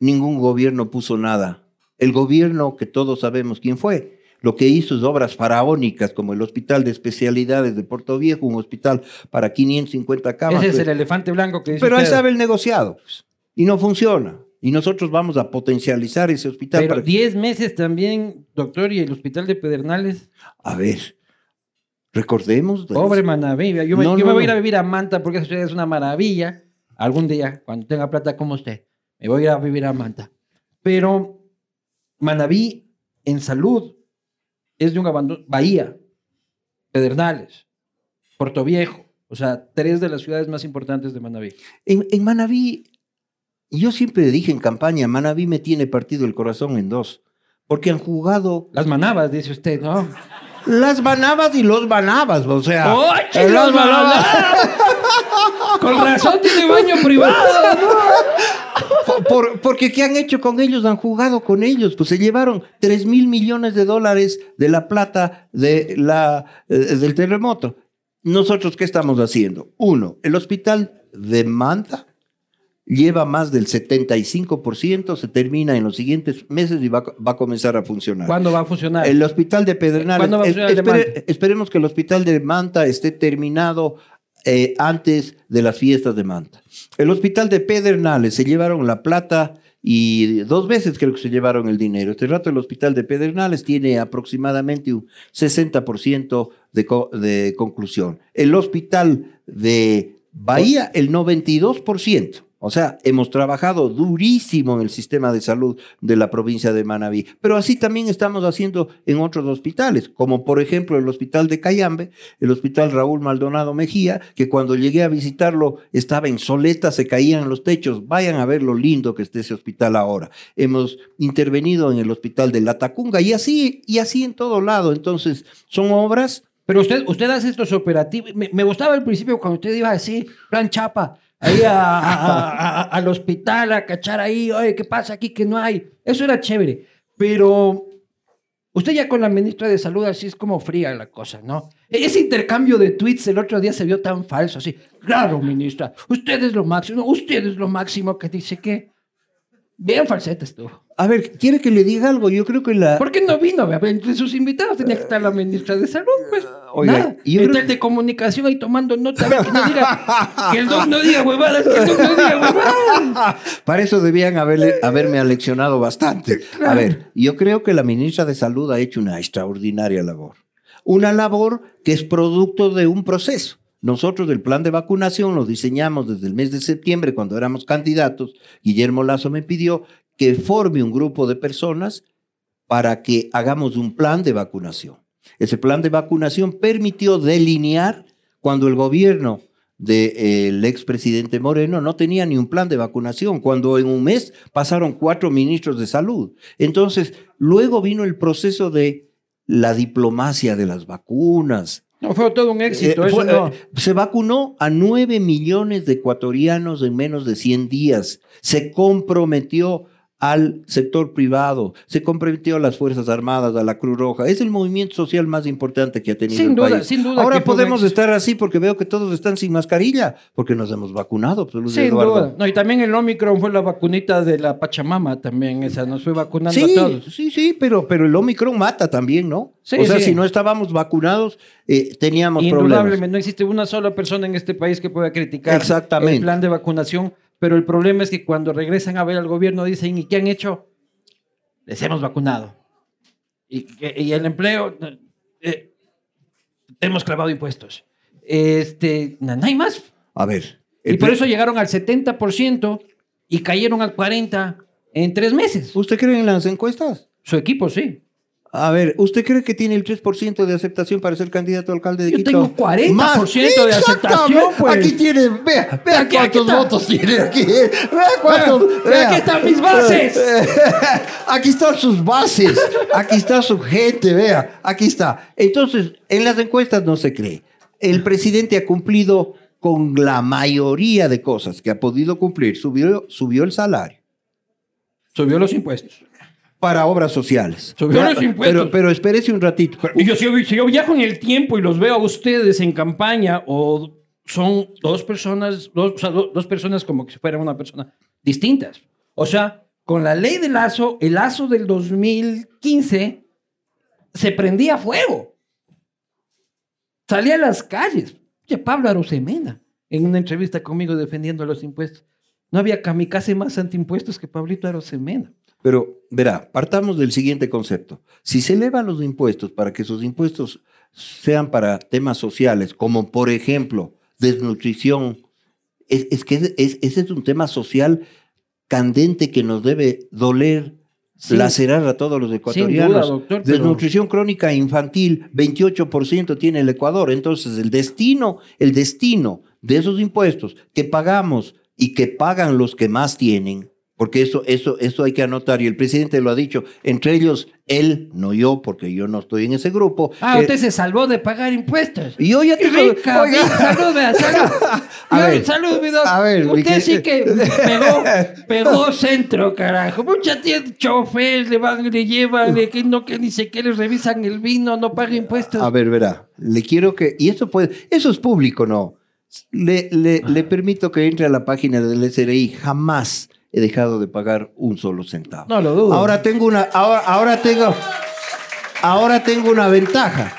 ningún gobierno puso nada. El gobierno que todos sabemos quién fue, lo que hizo es obras faraónicas como el Hospital de Especialidades de Puerto Viejo, un hospital para 550 camas. Ese es el elefante blanco que dice Pero ahí usted. sabe el negociado pues, y no funciona. Y nosotros vamos a potencializar ese hospital. Pero para- 10 meses también, doctor, y el hospital de Pedernales. A ver, recordemos. de Pobre los- Manaví. Yo, me, No, yo no, me voy a ir a vivir a Manta porque eso es una maravilla. Algún día, cuando tenga plata como usted, me voy a ir a vivir a Manta. Pero Manaví, en salud, es de un abandono. Bahía, Pedernales, Puerto Viejo. O sea, tres de las ciudades más importantes de Manaví. En, en Manabí, yo siempre dije en campaña, Manabí me tiene partido el corazón en dos. Porque han jugado Las manabas, dice usted, ¿no? las banabas y los banabas, o sea. ¡Ay, eh, los manabas! [laughs] Con razón tiene baño privado, ¿no? [laughs] Por- por- porque ¿qué han hecho con ellos? Han jugado con ellos. Pues se llevaron 3 mil millones de dólares de la plata de la, eh, del terremoto. Nosotros, ¿qué estamos haciendo? Uno, el hospital de Manta lleva más del 75%, se termina en los siguientes meses y va, a- va a comenzar a funcionar. ¿Cuándo va a funcionar? El hospital de Pedernales. ¿Cuándo va a funcionar espere- esperemos que el hospital de Manta esté terminado eh, antes de las fiestas de Manta. El hospital de Pedernales se llevaron la plata y dos veces creo que se llevaron el dinero. Este rato el hospital de Pedernales tiene aproximadamente un 60% de, co- de conclusión. El hospital de Bahía, el 92%. O sea, hemos trabajado durísimo en el sistema de salud de la provincia de Manabí, pero así también estamos haciendo en otros hospitales, como por ejemplo el hospital de Cayambe, el hospital Raúl Maldonado Mejía, que cuando llegué a visitarlo estaba en soleta, se caían los techos. Vayan a ver lo lindo que está ese hospital ahora. Hemos intervenido en el hospital de La Tacunga y así, y así en todo lado. Entonces, son obras Pero usted, usted hace estos operativos. Me, me gustaba al principio cuando usted iba así, plan chapa, ahí a- a- a- a- al hospital a cachar ahí, oye, ¿qué pasa aquí que no hay? Eso era chévere. Pero usted ya con la ministra de Salud así es como fría la cosa, ¿no? E- Ese intercambio de tweets el otro día se vio tan falso, así. Claro, ministra, usted es lo máximo, usted es lo máximo que dice que... Bien falsetes tú. A ver, ¿quiere que le diga algo? Yo creo que la... ¿Por qué no vino? Entre sus invitados tenía que estar la ministra de Salud, pues. Oiga, y el de comunicación ahí tomando nota. A ver, que no diga. [laughs] Que el doc no diga huevadas, que el doc no diga huevadas. Para eso debían haberle- haberme aleccionado bastante. A ver, yo creo que la ministra de Salud ha hecho una extraordinaria labor. Una labor que es producto de un proceso. Nosotros el plan de vacunación lo diseñamos desde el mes de septiembre cuando éramos candidatos. Guillermo Lazo me pidió que forme un grupo de personas para que hagamos un plan de vacunación. Ese plan de vacunación permitió delinear cuando el gobierno del expresidente Moreno no tenía ni un plan de vacunación, cuando en un mes pasaron cuatro ministros de salud. Entonces, luego vino el proceso de la diplomacia de las vacunas, No, fue todo un éxito. eh, eso fue- no. eh, se vacunó a 9 millones de ecuatorianos en menos de 100 días. Se comprometió al sector privado, se comprometió a las Fuerzas Armadas, a la Cruz Roja. Es el movimiento social más importante que ha tenido Sin el duda, país. sin duda Ahora fue podemos estar así porque veo que todos están sin mascarilla, porque nos hemos vacunado, pues, Sin Eduardo. duda. No, y también el Omicron fue la vacunita de la Pachamama también. Esa nos fue vacunando a Sí, todos. sí, sí, pero, pero el Omicron mata también, ¿no? Sí, o sea, sí. si no estábamos vacunados, eh, teníamos problemas. Indudablemente, no existe una sola persona en este país que pueda criticar el plan de vacunación, pero el problema es que cuando regresan a ver al gobierno dicen, ¿y qué han hecho? Les hemos vacunado. Y, y el empleo, eh, hemos clavado impuestos. Este, no, hay más. A ver. Y por eso llegaron al 70% y cayeron al 40% en tres meses. ¿Usted cree en las encuestas? Su equipo, sí. A ver, ¿usted cree que tiene el 3% de aceptación para ser candidato a alcalde de Yo Quito? tengo 40% Más. de aceptación, pues. Aquí tiene, vea, vea Aquí- aquí cuántos está. votos tiene aquí. Vea cuántos. Vea, vea, aquí están mis bases. [laughs] Aquí están sus bases. Aquí está su gente, vea. Aquí está. Entonces, en las encuestas no se cree. El presidente ha cumplido con la mayoría de cosas que ha podido cumplir. Subió, subió el salario Subió los impuestos. Para obras sociales. Subió los impuestos. Pero, pero espérese un ratito. Y yo, si, yo, si yo viajo en el tiempo y los veo a ustedes en campaña, o son dos personas, dos, o sea, do- dos personas como que si fuera una persona, distintas. O sea, con la ley del lazo, el lazo del 2015 se prendía fuego. Salía a las calles. Oye, Pablo Arosemena, en una entrevista conmigo defendiendo los impuestos. No había kamikaze más antiimpuestos que Pablito Arosemena. Pero, verá, partamos del siguiente concepto. Si se elevan los impuestos para que esos impuestos sean para temas sociales, como por ejemplo desnutrición, es, que ese es un tema social candente que nos debe doler, lacerar a todos los ecuatorianos. Desnutrición crónica infantil, 28% tiene el Ecuador. Entonces, el destino, el destino de esos impuestos que pagamos y que pagan los que más tienen, porque eso, eso, eso hay que anotar, y el presidente lo ha dicho, entre ellos él, no yo, porque yo no estoy en ese grupo. Ah, usted se salvó de pagar impuestos. Y yo ya te rica, [laughs] salud, salud. [laughs] A ver, salud, mi A ver, usted sí que [laughs] pegó, pegó centro, carajo. Mucha tiene chofer, le van, le llevan, le, que no, que ni sé qué, le revisan el vino, no paga impuestos. A ver, verá, le quiero que, y eso puede, eso es público, ¿no? Le, le, le permito que entre a la página del SRI, jamás he dejado de pagar un solo centavo. No lo dudo. Ahora tengo una, ahora, ahora tengo, ahora tengo una ventaja.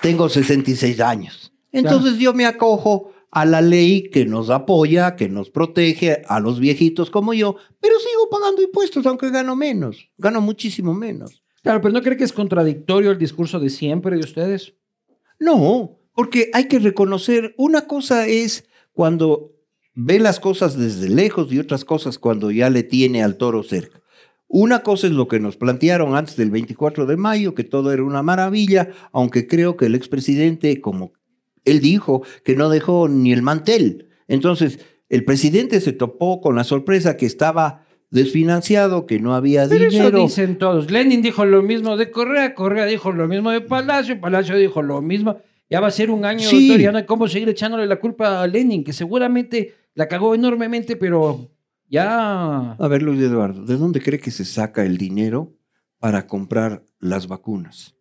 Tengo 66 años. Entonces yo me acojo a la ley que nos apoya, que nos protege a los viejitos como yo, pero sigo pagando impuestos aunque gano menos, gano muchísimo menos. Claro, pero ¿no cree que es contradictorio el discurso de siempre de ustedes? No, porque hay que reconocer, una cosa es cuando ve las cosas desde lejos y otras cosas cuando ya le tiene al toro cerca. Una cosa es lo que nos plantearon antes del 24 de mayo, que todo era una maravilla, aunque creo que el expresidente, como él dijo, que no dejó ni el mantel. Entonces, el presidente se topó con la sorpresa que estaba desfinanciado, que no había Pero dinero. Eso dicen todos. Lenin dijo lo mismo de Correa, Correa dijo lo mismo de Palacio, Palacio dijo lo mismo. Ya va a ser un año, sí. doctor, ya no hay cómo seguir echándole la culpa a Lenin, que seguramente la cagó enormemente, pero ya... A ver, Luis Eduardo, ¿de dónde cree que se saca el dinero para comprar las vacunas?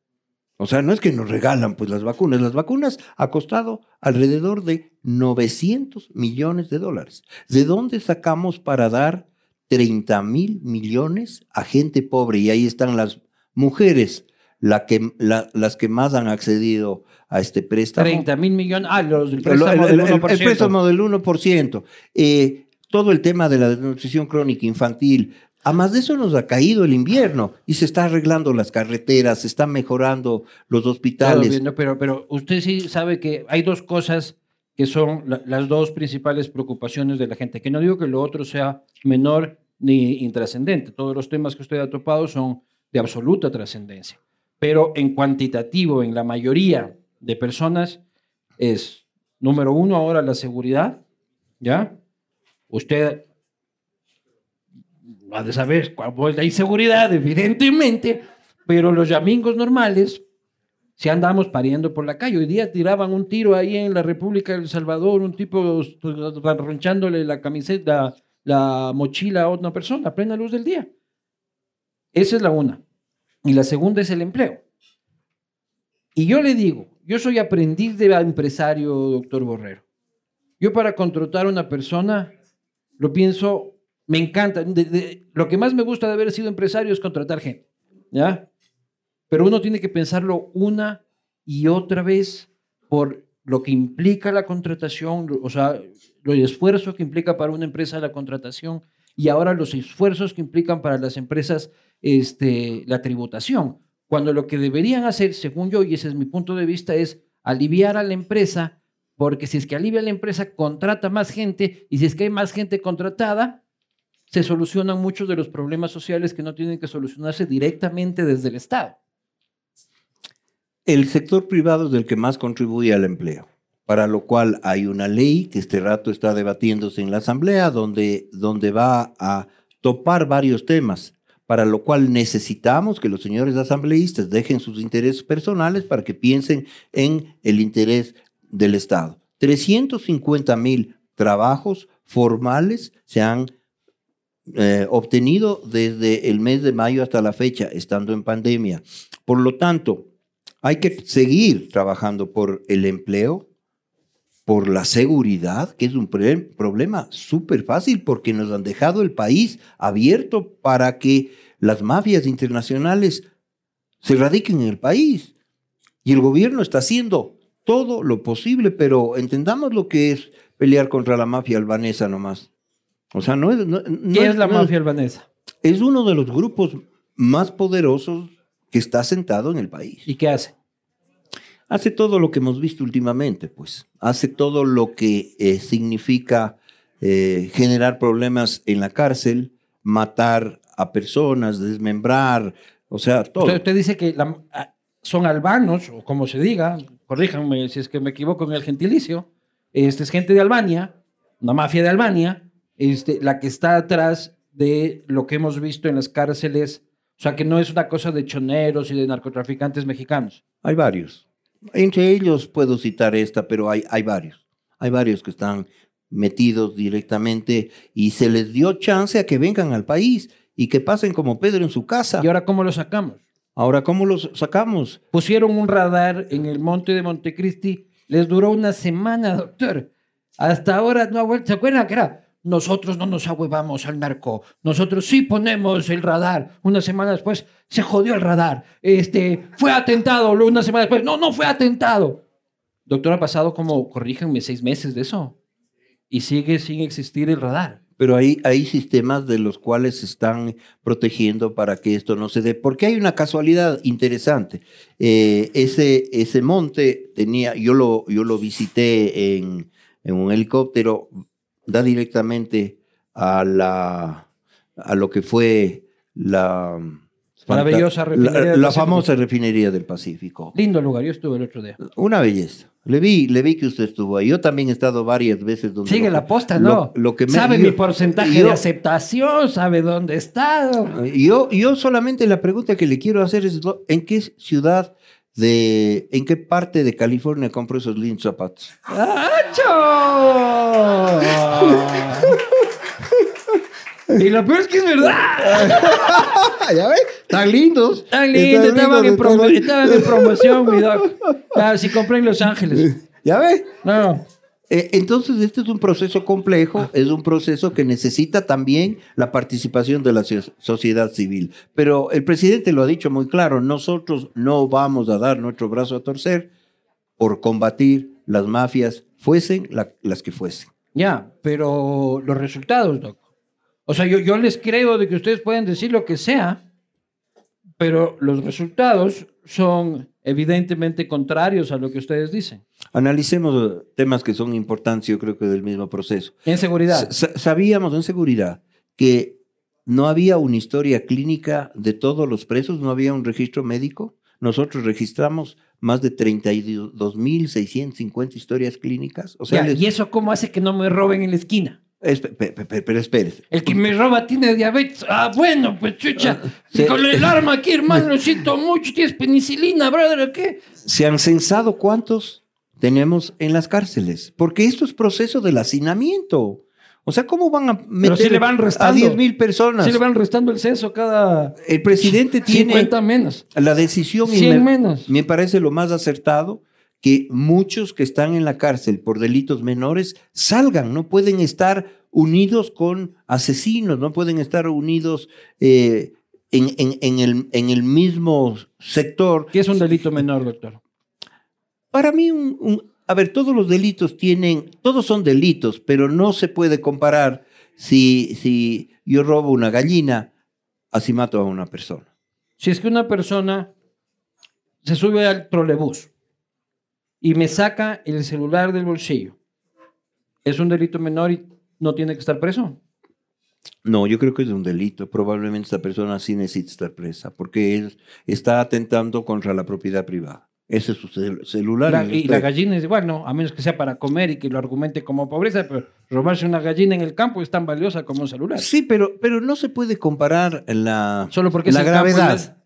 O sea, no es que nos regalan pues las vacunas, las vacunas ha costado alrededor de 900 millones de dólares. ¿De dónde sacamos para dar 30 mil millones a gente pobre? Y ahí están las mujeres, la que, las que más han accedido a este préstamo. 30 mil millones, ah, los, el préstamo del 1%. El, préstamo del 1%. Eh, todo el tema de la desnutrición crónica infantil. Además de eso nos ha caído el invierno y se está arreglando las carreteras, se están mejorando los hospitales. pero, pero usted sí sabe que hay dos cosas que son las dos principales preocupaciones de la gente. Que no digo que lo otro sea menor ni intrascendente. Todos los temas que usted ha topado son de absoluta trascendencia. Pero en cuantitativo, en la mayoría de personas es, número uno, ahora la seguridad, ¿ya? Usted ha de saber cuál es la inseguridad, evidentemente, pero los yamingos normales, si andamos pariendo por la calle, hoy día tiraban un tiro ahí en la República del Salvador, un tipo ronchándole la camiseta, la mochila a otra persona a plena luz del día. Esa es la una. Y la segunda es el empleo. Y yo le digo, yo soy aprendiz de empresario, doctor Borrero. Yo para contratar a una persona, lo pienso, me encanta. lo que más me gusta de haber sido empresario es contratar gente, ¿ya? Pero uno tiene que pensarlo una y otra vez por lo que implica la contratación, o sea, el esfuerzo que implica para una empresa la contratación y ahora los esfuerzos que implican para las empresas este, la tributación. Cuando lo que deberían hacer, según yo, y ese es mi punto de vista, es aliviar a la empresa, porque si es que alivia a la empresa, contrata más gente, y si es que hay más gente contratada, se solucionan muchos de los problemas sociales que no tienen que solucionarse directamente desde el Estado. El sector privado es el que más contribuye al empleo, para lo cual hay una ley que este rato está debatiéndose en la Asamblea, donde, donde va a topar varios temas para lo cual necesitamos que los señores asambleístas dejen sus intereses personales para que piensen en el interés del Estado. 350 mil trabajos formales se han eh, obtenido desde el mes de mayo hasta la fecha, estando en pandemia. Por lo tanto, hay que seguir trabajando por el empleo, por la seguridad, que es un problema súper fácil porque nos han dejado el país abierto para que las mafias internacionales se radiquen en el país. Y el gobierno está haciendo todo lo posible, pero entendamos lo que es pelear contra la mafia albanesa nomás. O sea, no es... no- no ¿Qué es la no mafia albanesa? Es uno de los grupos más poderosos que está sentado en el país. ¿Y qué hace? Hace todo lo que hemos visto últimamente, pues. Hace todo lo que eh, significa eh, generar problemas en la cárcel, matar a personas, desmembrar, o sea, todo. Usted, usted dice que la- ah, son albanos, o como se diga, corríjanme si es que me equivoco en el gentilicio, este es gente de Albania, una mafia de Albania, este, la que está atrás de lo que hemos visto en las cárceles, o sea, que no es una cosa de choneros y de narcotraficantes mexicanos. Hay varios. Entre ellos puedo citar esta, pero hay, hay varios. Hay varios que están metidos directamente y se les dio chance a que vengan al país y que pasen como Pedro en su casa. ¿Y ahora cómo lo sacamos? Ahora, ¿cómo los sacamos? Pusieron un radar en el monte de Montecristi, les duró una semana, doctor. Hasta ahora no ha vuelto. ¿Se acuerdan que era? Nosotros no nos ahuevamos al narco. Nosotros sí ponemos el radar. Una semana después se jodió el radar. Este, fue atentado. Una semana después, no, no fue atentado. Doctor, ha pasado como, corríjanme, seis meses de eso. Y sigue sin existir el radar. Pero hay, hay sistemas de los cuales se están protegiendo para que esto no se dé. Porque hay una casualidad interesante. Eh, ese, ese monte tenía, yo lo, yo lo visité en, en un helicóptero, da directamente a, la, a lo que fue la... Maravillosa refinería la, la famosa refinería del Pacífico. Lindo lugar, yo estuve el otro día. Una belleza. Le vi, le vi que usted estuvo ahí. Yo también he estado varias veces donde... Sigue lo- la posta, lo- ¿no? Lo, que me, sabe yo- mi porcentaje yo- de aceptación, sabe dónde he estado. Yo, yo solamente la pregunta que le quiero hacer es, ¿en qué ciudad de, en qué parte de California compró esos lindos zapatos? ¡Acho! Y lo peor es que es verdad. [laughs] ¿Ya ves? Tan lindos. Tan estaban en, lindos, promo- estaban en promoción, mi doc. [laughs] Claro, si compré en Los Ángeles. ¿Ya ves? No, Eh, entonces, este es un proceso complejo, es un proceso que necesita también la participación de la so- sociedad civil. Pero el presidente lo ha dicho muy claro, nosotros no vamos a dar nuestro brazo a torcer por combatir las mafias, fuesen la- las que fuesen. ya, pero los resultados, doc. O sea, yo, yo les creo de que ustedes pueden decir lo que sea, pero los resultados son evidentemente contrarios a lo que ustedes dicen. Analicemos temas que son importantes, yo creo que del mismo proceso. En seguridad. Sa- sabíamos en seguridad que no había una historia clínica de todos los presos, no había un registro médico. Nosotros registramos más de 32.650 historias clínicas. O sea, Ya, les- ¿Y eso cómo hace que no me roben en la esquina? Pero espérese. El que me roba tiene diabetes. Ah, bueno, pues chucha. Sí. Con el arma aquí, hermano, lo siento mucho. Tienes penicilina, brother, ¿o qué? ¿Se han censado cuántos tenemos en las cárceles? Porque esto es proceso del hacinamiento. O sea, ¿cómo van a meter sí le van a restando. 10 mil personas? Sí le van restando el censo cada El presidente tiene 50 menos. la decisión y 100 me- menos. Me parece lo más acertado que muchos que están en la cárcel por delitos menores salgan, no pueden estar unidos con asesinos, no pueden estar unidos eh, en, en- en el, en el mismo sector. ¿Qué es un delito menor, doctor? Para mí, un- un- a ver, todos los delitos tienen, todos son delitos, pero no se puede comparar si, si yo robo una gallina, así mato a una persona. Si es que una persona se sube al trolebús y me saca el celular del bolsillo, ¿es un delito menor y no tiene que estar preso? No, yo creo que es un delito. Probablemente esta persona sí necesita estar presa porque él está atentando contra la propiedad privada. Ese es su cel- celular. La- y la gallina es igual, ¿no? A menos que sea para comer y que lo argumente como pobreza, pero robarse una gallina en el campo es tan valiosa como un celular. Sí, pero, pero no se puede comparar la, Solo porque la gravedad.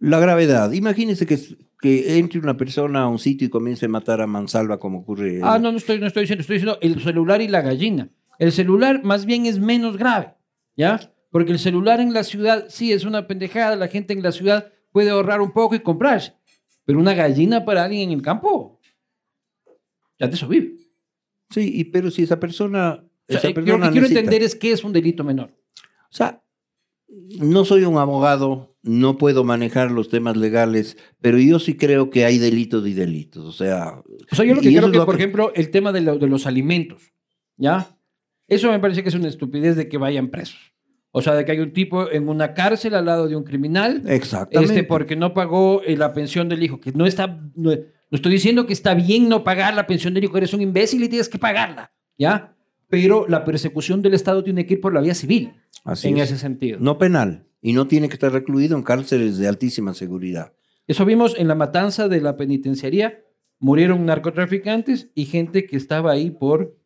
La gravedad. Imagínese que, que entre una persona a un sitio y comience a matar a mansalva como ocurre. Ah, no, no estoy, no estoy diciendo, estoy diciendo el celular y la gallina. El celular más bien es menos grave, ¿ya? Porque el celular en la ciudad sí es una pendejada, la gente en la ciudad puede ahorrar un poco y comprarse. Pero una gallina para alguien en el campo, ya de eso vive. Sí, y, pero si esa persona... O sea, esa persona lo que quiero entender es qué es un delito menor. O sea, no soy un abogado, no puedo manejar los temas legales, pero yo sí creo que hay delitos y delitos. O sea, O sea, yo lo que creo es que, por que- ejemplo, el tema de, lo- de los alimentos, ¿ya? Eso me parece que es una estupidez de que vayan presos. O sea, de que hay un tipo en una cárcel al lado de un criminal, exactamente. este, porque no pagó eh, la pensión del hijo, que no está, no, no estoy diciendo que está bien no pagar la pensión del hijo, eres un imbécil y tienes que pagarla, ¿ya? Pero la persecución del Estado tiene que ir por la vía civil, Así en es. ese sentido. No penal. Y no tiene que estar recluido en cárceles de altísima seguridad. Eso vimos en la matanza de la penitenciaría, murieron narcotraficantes y gente que estaba ahí por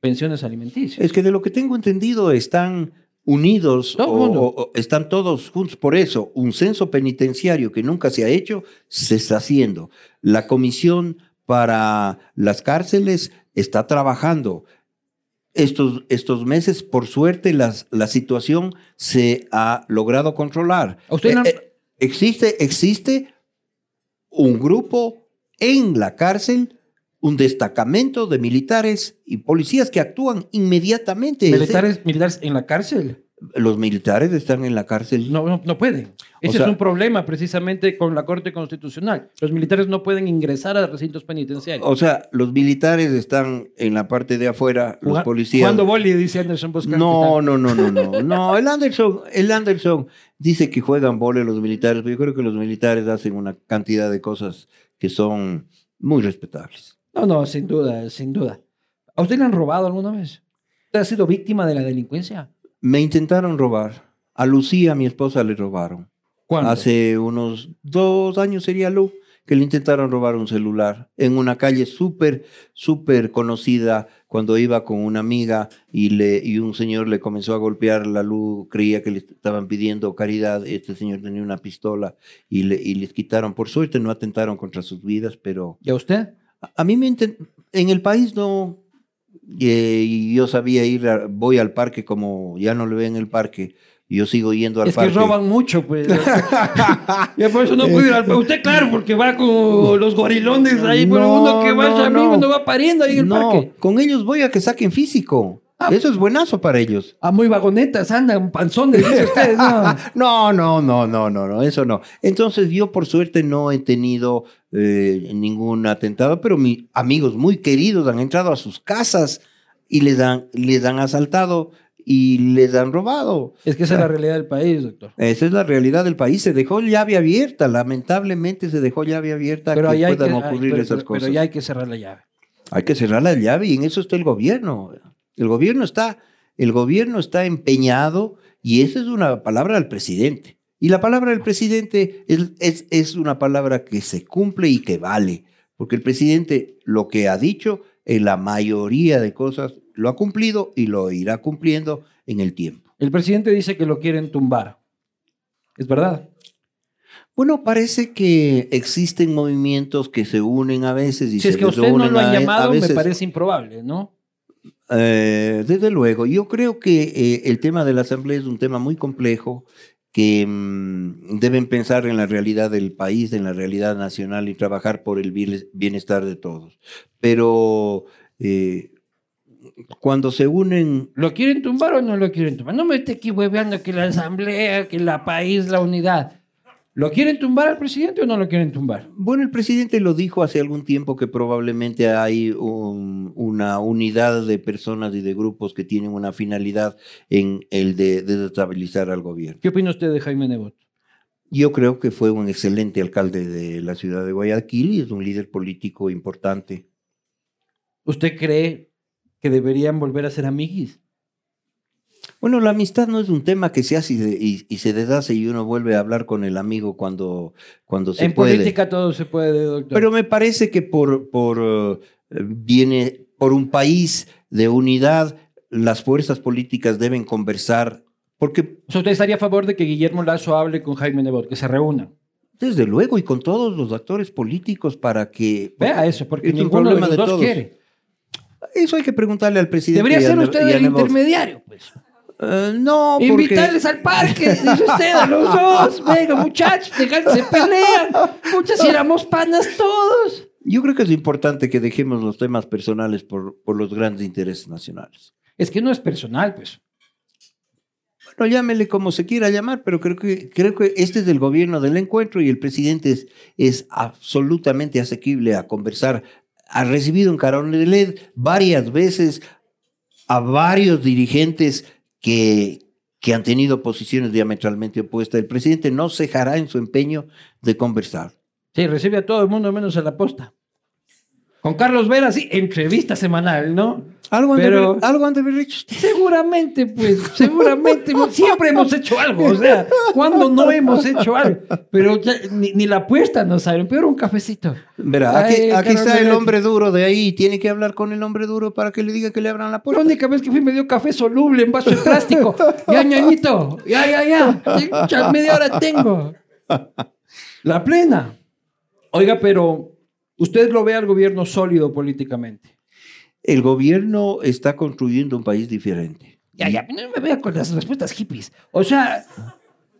pensiones alimenticias. Es que de lo que tengo entendido están unidos Todo o, mundo. o- o están todos juntos. Por eso, un censo penitenciario que nunca se ha hecho, se está haciendo. La comisión para las cárceles está trabajando. Estos, estos meses, por suerte, las, la situación se ha logrado controlar. ¿A usted Eh, no- eh, existe, existe un grupo en la cárcel, un destacamento de militares y policías que actúan inmediatamente. Militares, militares en la cárcel? Los militares están en la cárcel. No, no, no pueden. Ese sea- es un problema precisamente con la Corte Constitucional. Los militares no pueden ingresar a recintos penitenciarios. O sea, los militares están en la parte de afuera, los policías. Jugando boli, dice Anderson. No, no, no, no, no. No, el Anderson, el Anderson dice que juegan vole los militares, pero yo creo que los militares hacen una cantidad de cosas que son muy respetables. No, no, sin duda, sin duda. ¿A usted le han robado alguna vez? ¿Usted ha sido víctima de la delincuencia? Me intentaron robar. A Lucía, mi esposa, le robaron. ¿Cuándo? Hace unos dos años sería Lu, que le intentaron robar un celular en una calle súper, súper conocida cuando iba con una amiga y, le, y un señor le comenzó a golpear. La Lu creía que le estaban pidiendo caridad. Este señor tenía una pistola y, le, y les quitaron. Por suerte no atentaron contra sus vidas, pero ¿Y a usted? a, a mí me en el país no. Eh, y yo sabía ir, a- voy al parque como ya no le ven el parque. y Yo sigo yendo al Es que parque. roban mucho, pues. [laughs] y por eso no puede ir al... [laughs] Usted, claro, porque va con los gorilones ahí, pero No, uno que va no, ya mismo, no. uno va pariendo ahí en el no, parque. con ellos voy a que saquen físico. Ah. Eso es buenazo para ellos. Ah, muy vagonetas, andan, panzones, dice usted. No. [laughs] No, no, no, no, no, no, eso no. Entonces yo por suerte no he tenido eh, ningún atentado, pero mis amigos muy queridos han entrado a sus casas y les han, les han asaltado y les han robado. Es que esa es la realidad del país, doctor. Esa es la realidad del país. Se dejó llave abierta, lamentablemente se dejó llave abierta Pero que puedan ocurrir pero- esas pero- cosas. pero ya hay que cerrar la llave. Hay que cerrar la llave y en eso está el gobierno. El gobierno está, el gobierno está empeñado y esa es una palabra del presidente. Y la palabra del presidente es, es, es una palabra que se cumple y que vale, porque el presidente lo que ha dicho en la mayoría de cosas lo ha cumplido y lo irá cumpliendo en el tiempo. El presidente dice que lo quieren tumbar. ¿Es verdad? Bueno, parece que existen movimientos que se unen a veces y Si es que usted no lo han a llamado, me parece improbable, ¿no? Eh, desde luego, yo creo que eh, el tema de la asamblea es un tema muy complejo que mm, deben pensar en la realidad del país, en la realidad nacional y trabajar por el bien- bienestar de todos. Pero eh, cuando se unen, ¿Lo quieren tumbar o no lo quieren tumbar? No me esté aquí hueveando que la asamblea, que la país, la unidad. ¿Lo quieren tumbar al presidente o no lo quieren tumbar? bueno, el presidente lo dijo hace algún tiempo que probablemente hay un- una unidad de personas y de grupos que tienen una finalidad en el de desestabilizar al gobierno. ¿Qué opina usted de Jaime Nebot? Yo creo que fue un excelente alcalde de la ciudad de Guayaquil y es un líder político importante. ¿Usted cree que deberían volver a ser amiguis? Bueno, la amistad no es un tema que se hace y, y- y se deshace y uno vuelve a hablar con el amigo cuando, cuando se en puede. política todo se puede, doctor. Pero me parece que por, por eh, viene por un país de unidad, las fuerzas políticas deben conversar, porque O sea, ¿Usted estaría a favor de que Guillermo Lazo hable con Jaime Nebot, que se reúnan? desde luego y con todos los actores políticos para que Vea eso, porque Es un ninguno de problema los de dos todos. quiere. eso hay que preguntarle al presidente. Debería ser usted el intermediario, pues. Eh, no, porque... Invitarles al parque, dice usted, a los dos. Venga, muchachos, déjense pelear. Muchas si éramos panas todos. Yo creo que es importante que dejemos los temas personales por, por los grandes intereses nacionales. Es que no es personal, pues. Bueno, llámele como se quiera llamar, pero creo que, creo que este es el gobierno del encuentro y el presidente es, es absolutamente asequible a conversar. Ha recibido en Carondelet varias veces a varios dirigentes que, han tenido posiciones diametralmente opuestas. El presidente no cejará en su empeño de conversar. Sí, recibe a todo el mundo menos a la posta. Con Carlos Vera, sí, entrevista semanal, ¿no? Algo han, de, Pero- haber, algo han de haber hecho usted. Seguramente, pues, seguramente. siempre hemos hecho algo. O sea, cuando no hemos hecho algo. Pero ya ni, ni la apuesta nos saben. Pero un cafecito. Verá, aquí, Ay, aquí Carlos está el hombre duro de ahí. Tiene que hablar con el hombre duro para que le diga que le abran la La puerta. única vez que fui me dio café soluble en vaso de plástico. Ya, ñañito. Ya, ya, ya. Ya media hora tengo. La plena. Oiga, pero usted lo ve al gobierno sólido políticamente. El gobierno está construyendo un país diferente. Ya, ya, no me vea con las respuestas hippies. O sea,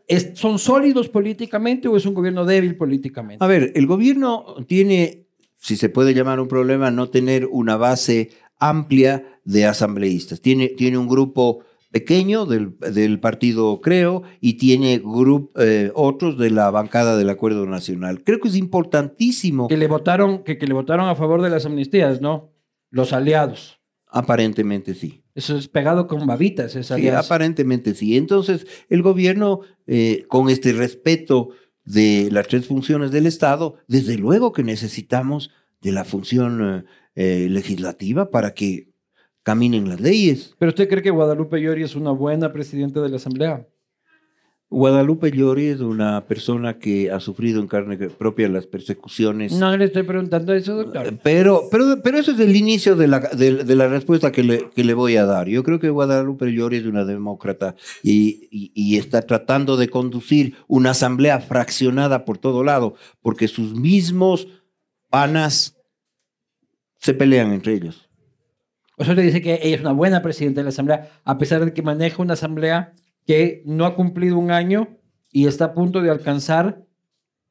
¿es- ¿son sólidos políticamente o es un gobierno débil políticamente? A ver, el gobierno tiene, si se puede llamar un problema, no tener una base amplia de asambleístas. Tiene, tiene un grupo pequeño del, del partido Creo y tiene grup- eh, otros de la bancada del Acuerdo Nacional. Creo que es importantísimo, Que le votaron, que, que le votaron a favor de las amnistías, ¿no? Los aliados. aparentemente sí. Eso es pegado con babitas, esa Sí, aparentemente sí. Entonces, el gobierno, eh, con este respeto de las tres funciones del Estado, desde luego que necesitamos de la función eh, legislativa para que caminen las leyes. ¿Pero usted cree que Guadalupe Llori es una buena presidenta de la Asamblea? Guadalupe Llori es una persona que ha sufrido en carne propia las persecuciones. No le estoy preguntando eso, doctor. Pero, pero, pero eso es el inicio de la, de, de la respuesta que le, que le voy a dar. Yo creo que Guadalupe Llori es una demócrata y, y- y está tratando de conducir una asamblea fraccionada por todo lado, porque sus mismos panas se pelean entre ellos. O sea, le dice que ella es una buena presidenta de la Asamblea, a pesar de que maneja una Asamblea que no ha cumplido un año y está a punto de alcanzar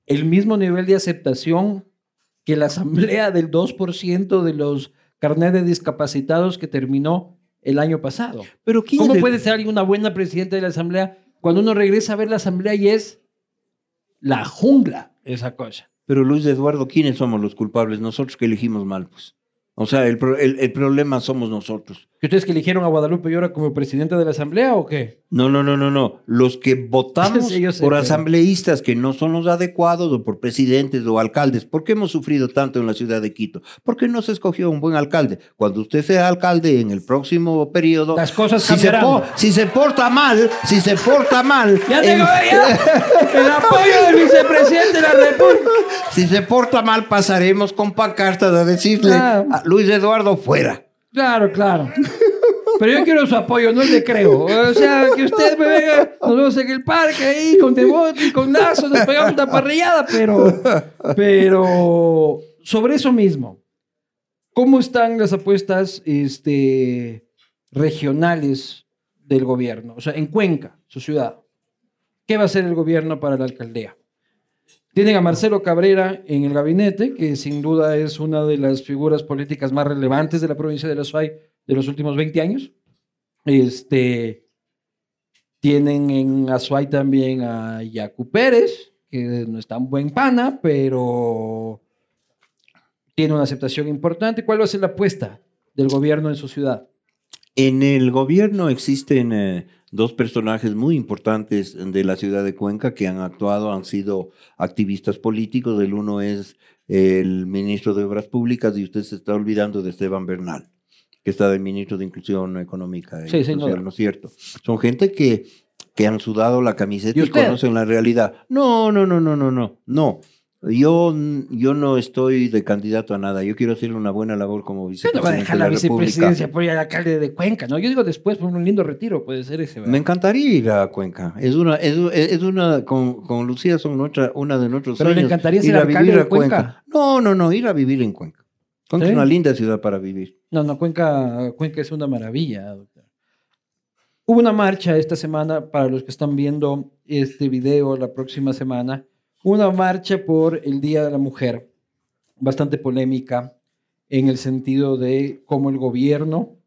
el mismo nivel de aceptación que la Asamblea del 2% de los carnet de discapacitados que terminó el año pasado. Pero ¿quién ¿Cómo puede ser alguien una buena presidenta de la Asamblea cuando uno regresa a ver la Asamblea y es la jungla esa cosa? Pero Luis Eduardo, ¿quiénes somos los culpables? Nosotros que elegimos mal, pues. O sea, el, el- el problema somos nosotros. ¿Que ustedes que eligieron a Guadalupe Llora como presidenta de la Asamblea o qué? No, no, no, no, no. Los que votamos [laughs] Sí, por asambleístas que no son los adecuados o por presidentes o alcaldes. ¿Por qué hemos sufrido tanto en la ciudad de Quito? Porque no se escogió un buen alcalde. Cuando usted sea alcalde en el próximo periodo, Las cosas si, se, si se porta mal, si se porta mal, Ya en- tengo ya [laughs] el apoyo del vicepresidente de la República. si se porta mal, pasaremos con pancartas a decirle Ah. a Luis Eduardo fuera. Claro, claro. Pero yo quiero su apoyo, no el de creo. O sea, que usted me venga, nos vemos en el parque ahí con Devoto y con Lazo, nos pegamos una parrillada, pero, pero sobre eso mismo, ¿cómo están las apuestas este, regionales del gobierno? O sea, en Cuenca, su ciudad, ¿qué va a hacer el gobierno para la alcaldía? Tienen a Marcelo Cabrera en el gabinete, que sin duda es una de las figuras políticas más relevantes de la provincia de La Suay de los últimos 20 años. Este, tienen en Azuay también a Yacu Pérez, que no es tan buen pana, pero tiene una aceptación importante. ¿Cuál va a ser la apuesta del gobierno en su ciudad? En el gobierno existen eh, dos personajes muy importantes de la ciudad de Cuenca que han actuado, han sido activistas políticos. El uno es el ministro de Obras Públicas y usted se está olvidando de Esteban Bernal, que está de ministro de Inclusión Económica y Sí, Social. ¿no es cierto? Son gente que, que han sudado la camiseta ¿Y y, conocen la realidad. No, no, no, no, no, no, no. Yo, yo no estoy de candidato a nada. Yo quiero hacer una buena labor como Usted no vicepresidente va a dejar de la República. vicepresidencia por ir al alcalde de Cuenca, ¿no? Yo digo después, por un lindo retiro, puede ser ese. ¿verdad? Me encantaría ir a Cuenca. Es una, es, es una, con, con Lucía son nuestra, una de nuestros Pero le encantaría ser ir a alcalde vivir de Cuenca. Cuenca. No, no, no, ir a vivir en Cuenca. Cuenca ¿Sí? es una linda ciudad para vivir. No, no, Cuenca, Cuenca es una maravilla, doctor. Hubo una marcha esta semana, para los que están viendo este video la próxima semana, una marcha por el Día de la Mujer, bastante polémica en el sentido de cómo el gobierno,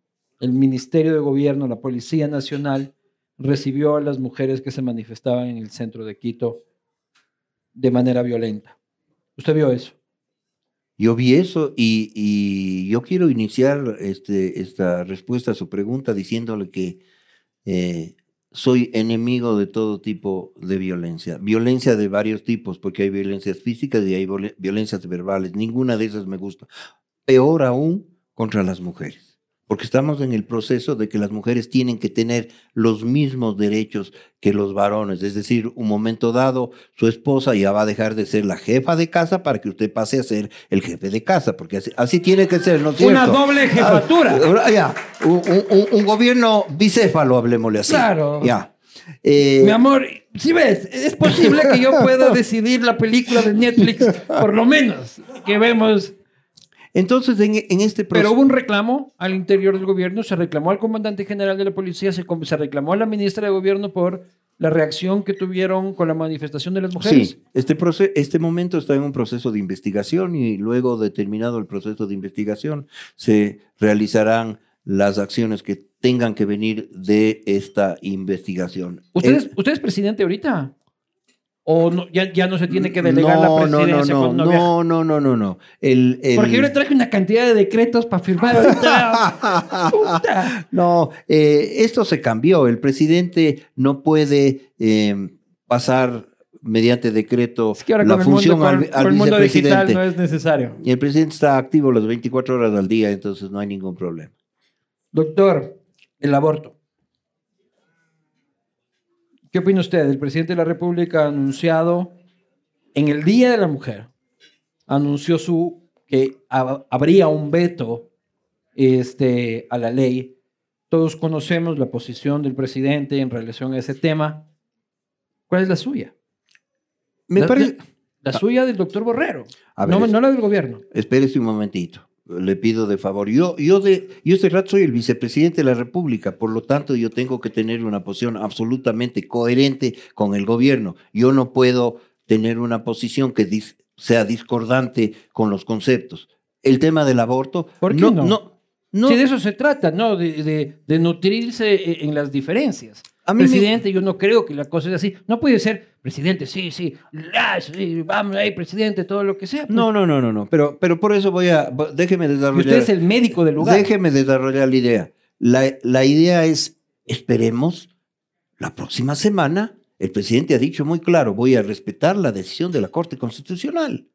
el Ministerio de Gobierno, la Policía Nacional, recibió a las mujeres que se manifestaban en el centro de Quito de manera violenta. ¿Usted vio eso? Yo vi eso y, yo quiero iniciar este, esta respuesta a su pregunta diciéndole que eh, soy enemigo de todo tipo de violencia. Violencia de varios tipos, porque hay violencias físicas y hay violencias verbales. Ninguna de esas me gusta. Peor aún contra las mujeres porque estamos en el proceso de que las mujeres tienen que tener los mismos derechos que los varones. Es decir, un momento dado, su esposa ya va a dejar de ser la jefa de casa para que usted pase a ser el jefe de casa, porque así, tiene que ser, ¿no es Una doble jefatura. Ah, ya, un, gobierno bicéfalo, hablemosle así. Claro. Ya. Eh, Mi amor, si ves, es posible que yo pueda [laughs] decidir la película de Netflix, por lo menos, que vemos entonces, en, este proceso... Pero hubo un reclamo al interior del gobierno, se reclamó al comandante general de la policía, se, se reclamó a la ministra de gobierno por la reacción que tuvieron con la manifestación de las mujeres. Sí, este, proceso, este momento está en un proceso de investigación y luego de terminado el proceso de investigación se realizarán las acciones que tengan que venir de esta investigación. ¿Usted, ¿usted es presidente ahorita? ¿O no, ya, ya, no se tiene que delegar la presidencia no, no, no, no, no, no, no, El, Porque yo le traje una cantidad de decretos para firmar [laughs] no, eh, esto se cambió. El presidente no puede em, pasar mediante decreto la función al, al el mundo digital no es necesario. Y el presidente está activo las 24 horas al día, entonces no hay ningún problema. Doctor, el aborto. ¿Qué opina usted? El presidente de la República ha anunciado en el Día de la Mujer, anunció su que habría un veto este, a la ley. Todos conocemos la posición del presidente en relación a ese tema. ¿Cuál es la suya? Me la, parece... La, suya del doctor Borrero, no, no la del gobierno. Espérese un momentito le pido de favor. Yo, yo, de, yo este rato soy el vicepresidente de la República, por lo tanto yo tengo que tener una posición absolutamente coherente con el gobierno. Yo no puedo tener una posición que sea discordante con los conceptos. El tema del aborto... ¿Por qué no? no? no, Si de eso se trata, ¿no? De, de nutrirse e, en las diferencias presidente, yo no creo que la cosa es así. No puede ser, presidente, sí, sí, vamos ahí, presidente, todo lo que sea. No, no, no, no, no. Pero, pero por eso voy a, déjeme desarrollar. usted es el médico del lugar. Déjeme desarrollar la idea. La, la idea es, esperemos, la próxima semana, el presidente ha dicho muy claro, voy a respetar la decisión de la Corte Constitucional.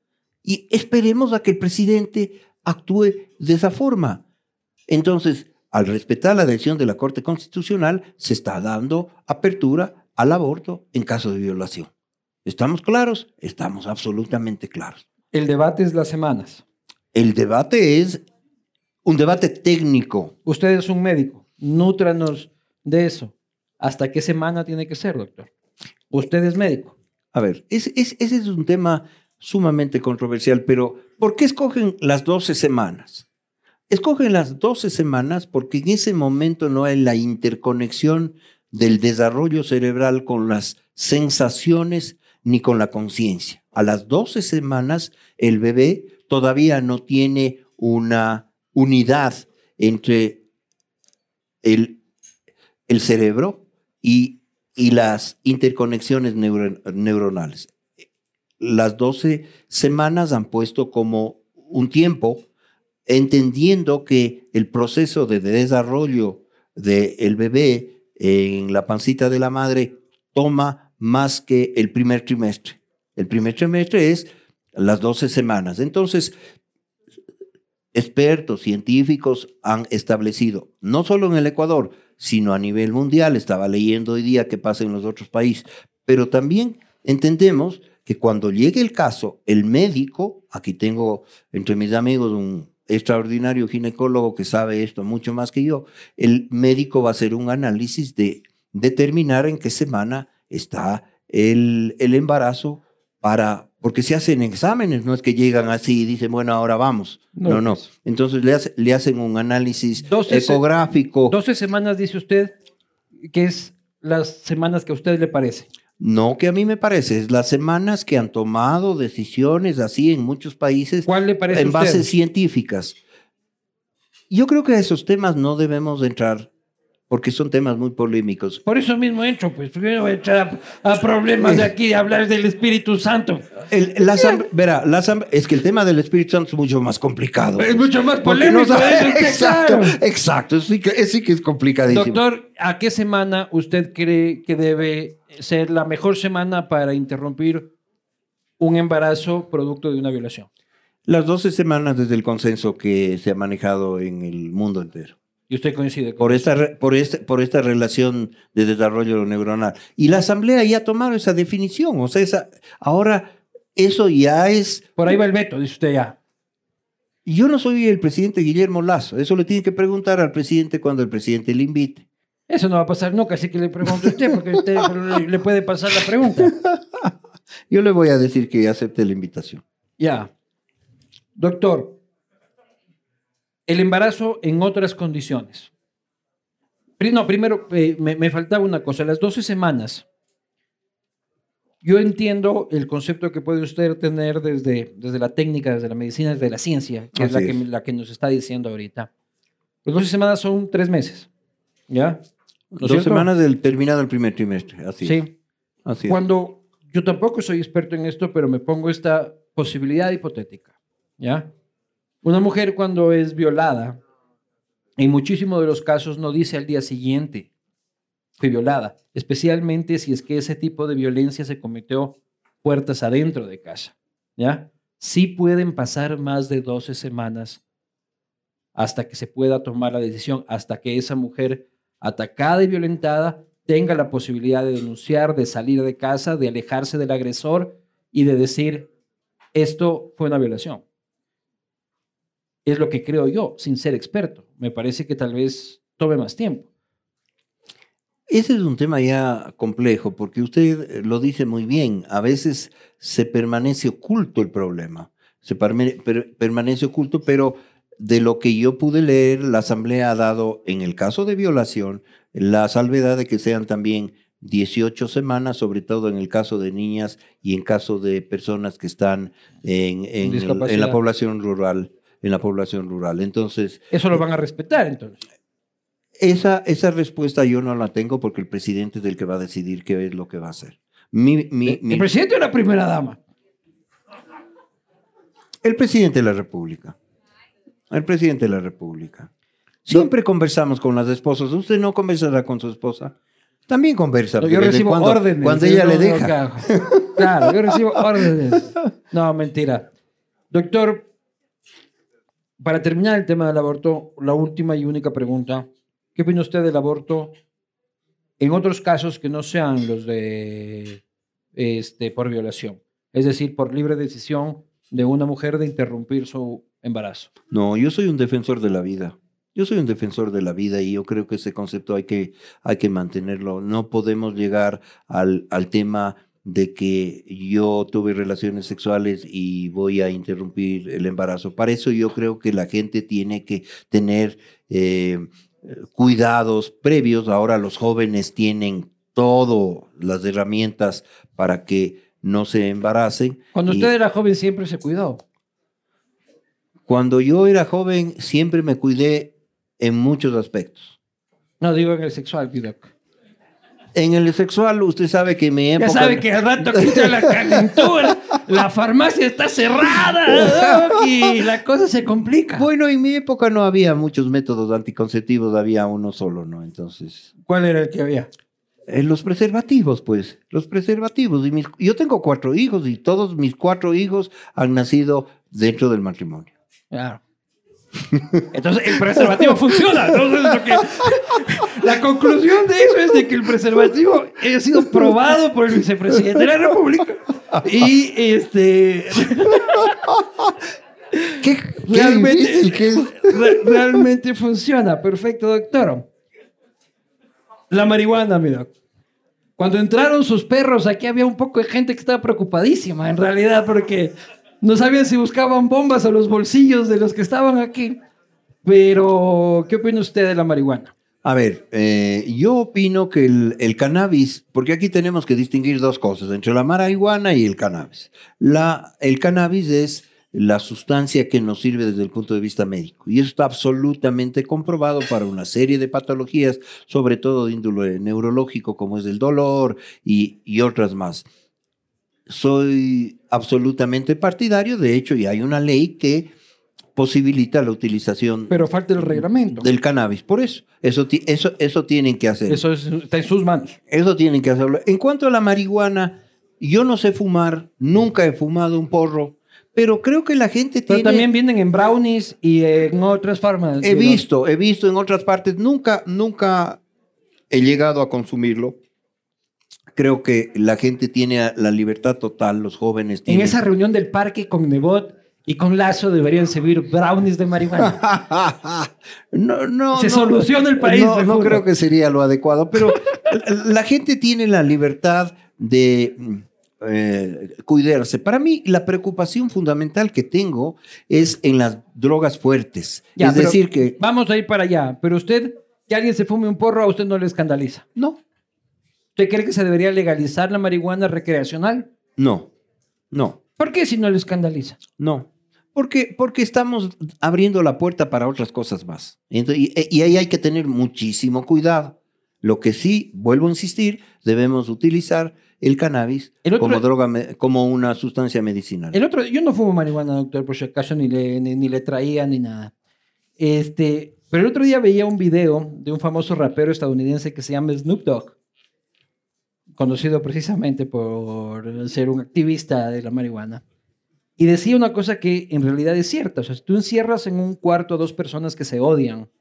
Y esperemos a que el presidente actúe de esa forma. Entonces, al respetar la decisión de la Corte Constitucional, se está dando apertura al aborto en caso de violación. ¿Estamos claros? Estamos absolutamente claros. El debate es las semanas. El debate es un debate técnico. Usted es un médico. Nútranos de eso. ¿Hasta qué semana tiene que ser, doctor? Usted es médico. A ver, ese es un tema sumamente controversial, pero ¿por qué escogen las 12 semanas? Escogen las 12 semanas porque en ese momento no hay la interconexión del desarrollo cerebral con las sensaciones ni con la conciencia. A las 12 semanas el bebé todavía no tiene una unidad entre el, cerebro y, y, las interconexiones neuronales. Las 12 semanas han puesto como un tiempo entendiendo que el proceso de desarrollo del bebé en la pancita de la madre toma más que el primer trimestre. El primer trimestre es las 12 semanas. Entonces, expertos, científicos han establecido, no solo en el Ecuador, sino a nivel mundial, estaba leyendo hoy día qué pasa en los otros países, pero también entendemos que cuando llegue el caso, el médico, aquí tengo entre mis amigos un extraordinario ginecólogo que sabe esto mucho más que yo, el médico va a hacer un análisis de determinar en qué semana está el, el embarazo para, porque se hacen exámenes, no es que llegan así y dicen, bueno, ahora vamos. No, no. Pues. Entonces le, le, hacen un análisis ecográfico. 12 semanas, dice usted, que es las semanas que a usted le parece. No que a mí me parece, es las semanas que han tomado decisiones así en muchos países ¿Cuál le parece en bases científicas. Yo creo que a esos temas no debemos de entrar porque son temas muy polémicos. Por eso mismo entro, pues, porque no voy a entrar a, a problemas de aquí de hablar del Espíritu Santo. El- la verá, la es que el tema del Espíritu Santo es mucho más complicado. Es mucho más polémico, eso está [laughs] exacto, claro. exacto, sí que, sí que es complicadísimo. Doctor, ¿a qué semana usted cree que debe ser la mejor semana para interrumpir un embarazo producto de una violación? Las 12 semanas desde el consenso que se ha manejado en el mundo entero. Y usted coincide con Por esta, re- por, este, por esta relación de desarrollo neuronal. Y la Asamblea ya ha tomado esa definición. O sea, esa, ahora eso ya es... Por ahí va el veto, dice usted ya. Yo no soy el presidente Guillermo Lazo. Eso le tiene que preguntar al presidente cuando el presidente le invite. Eso no va a pasar nunca, así que le pregunto a usted, porque usted le, puede pasar la pregunta. [laughs] Yo le voy a decir que acepte la invitación. Ya. Doctor, el embarazo en otras condiciones. No, primero, eh, me, me faltaba una cosa. Las 12 semanas, yo entiendo el concepto que puede usted tener desde, desde la técnica, desde la medicina, desde la ciencia, que es la que, la que nos está diciendo ahorita. Las 12 semanas son tres meses. ¿Ya? ¿No Dos cierto? semanas del terminado el primer trimestre. Así es. Sí. Así es. Cuando yo tampoco soy experto en esto, pero me pongo esta posibilidad hipotética, ¿ya? Una mujer cuando es violada, en muchísimos de los casos no dice al día siguiente fui violada, especialmente si es que ese tipo de violencia se cometió puertas adentro de casa, ¿ya? Sí pueden pasar más de 12 semanas hasta que se pueda tomar la decisión, hasta que esa mujer atacada y violentada tenga la posibilidad de denunciar, de salir de casa, de alejarse del agresor y de decir, esto fue una violación. Es lo que creo yo, sin ser experto. Me parece que tal vez tome más tiempo. Ese es un tema ya complejo, porque usted eh, lo dice muy bien. A veces se permanece oculto el problema. Se permanece oculto, pero de lo que yo pude leer, la Asamblea ha dado, en el caso de violación, la salvedad de que sean también 18 semanas, sobre todo en el caso de niñas y en caso de personas que están en, en el- en Discapacidad. la población rural. En la población rural. Entonces, Eso lo van a respetar entonces. esa, esa respuesta yo no la tengo porque el presidente es el que va a decidir qué es lo que va a hacer. Mi- mi- mi- El presidente o la primera dama. el presidente de la República. El presidente de la República. Siempre conversamos con las esposas. ¿Usted no conversará con su esposa? También conversa. Yo recibo cuando, órdenes. Cuando yo ella no- le deja. [laughs] Claro, yo recibo órdenes. No, mentira. Doctor, para terminar el tema del aborto, la última y única pregunta. ¿Qué opina usted del aborto en otros casos que no sean los de este, por violación? Es decir, por libre decisión de una mujer de interrumpir su embarazo. No, yo soy un defensor de la vida. Yo soy un defensor de la vida y yo creo que ese concepto hay que, hay que mantenerlo. No podemos llegar al, al tema de que yo tuve relaciones sexuales y voy a interrumpir el embarazo. Para eso yo creo que la gente tiene que tener eh, cuidados previos. Ahora los jóvenes tienen todas las herramientas para que no se embaracen. Cuando Y- usted era joven siempre se cuidó. Cuando yo era joven siempre me cuidé en muchos aspectos. No digo en el sexual, Vidoc. En el sexual, usted sabe que en mi Ya época... sabe que al rato quita la calentura, la farmacia está cerrada y la cosa se complica. Bueno, en mi época no había muchos métodos anticonceptivos, había uno solo, ¿no? Entonces, ¿Cuál era el que había? eh, los preservativos, pues, los preservativos. Y mis- yo tengo cuatro hijos y todos mis cuatro hijos han nacido dentro del matrimonio. Claro. Entonces el preservativo funciona. Entonces, lo que- [laughs] la conclusión de eso es de que el preservativo ha sido probado por el vicepresidente de la República. Y este [laughs] ¿Qué, realmente, es. re- realmente funciona. Perfecto, doctor. La marihuana, mira. Cuando entraron sus perros, aquí había un poco de gente que estaba preocupadísima, en realidad, porque no sabían si buscaban bombas a los bolsillos de los que estaban aquí. Pero, ¿qué opina usted de la marihuana? A ver, eh, yo opino que el, cannabis, porque aquí tenemos que distinguir dos cosas, entre la marihuana y el cannabis. La, el cannabis es la sustancia que nos sirve desde el punto de vista médico. Y eso está absolutamente comprobado para una serie de patologías, sobre todo de índole neurológico, como es el dolor y otras más. Soy absolutamente partidario, de hecho, y hay una ley que posibilita la utilización Pero falta el reglamento. del cannabis. Por eso, eso, eso, eso tienen que hacer. Eso es- está en sus manos. Eso tienen que hacerlo. En cuanto a la marihuana, yo no sé fumar, nunca he fumado un porro, pero creo que la gente Pero tiene... también vienen en brownies y en otras formas. He visto, he visto en otras partes, nunca, nunca he llegado a consumirlo. Creo que la gente tiene la libertad total, los jóvenes En tienen... esa reunión del parque con Nebot y con Lazo deberían servir brownies de marihuana. [laughs] no, no, Se no, soluciona el país, No, no creo que sería lo adecuado, pero [laughs] la gente tiene la libertad de eh, cuidarse. Para mí, la preocupación fundamental que tengo es en las drogas fuertes. Ya, es decir, que Vamos a ir para allá. Pero usted, que alguien se fume un porro, a usted no le escandaliza. no, ¿Usted cree que se debería legalizar la marihuana recreacional? no, no. ¿Por qué si no le escandaliza? No. Porque, porque estamos abriendo la puerta para otras cosas más. Ento- y, y ahí hay que tener muchísimo cuidado. Lo que sí, vuelvo a insistir, debemos utilizar el cannabis El otro- como droga, como una sustancia medicinal. El otro, yo no fumo marihuana, doctor, por si acaso, ni le, ni, ni le traía ni nada. Este, pero el otro día veía un video de un famoso rapero estadounidense que se llama Snoop Dogg, conocido precisamente por ser un activista de la marihuana. Y decía una cosa que en realidad es cierta. O sea, si tú encierras en un cuarto a dos personas que se odian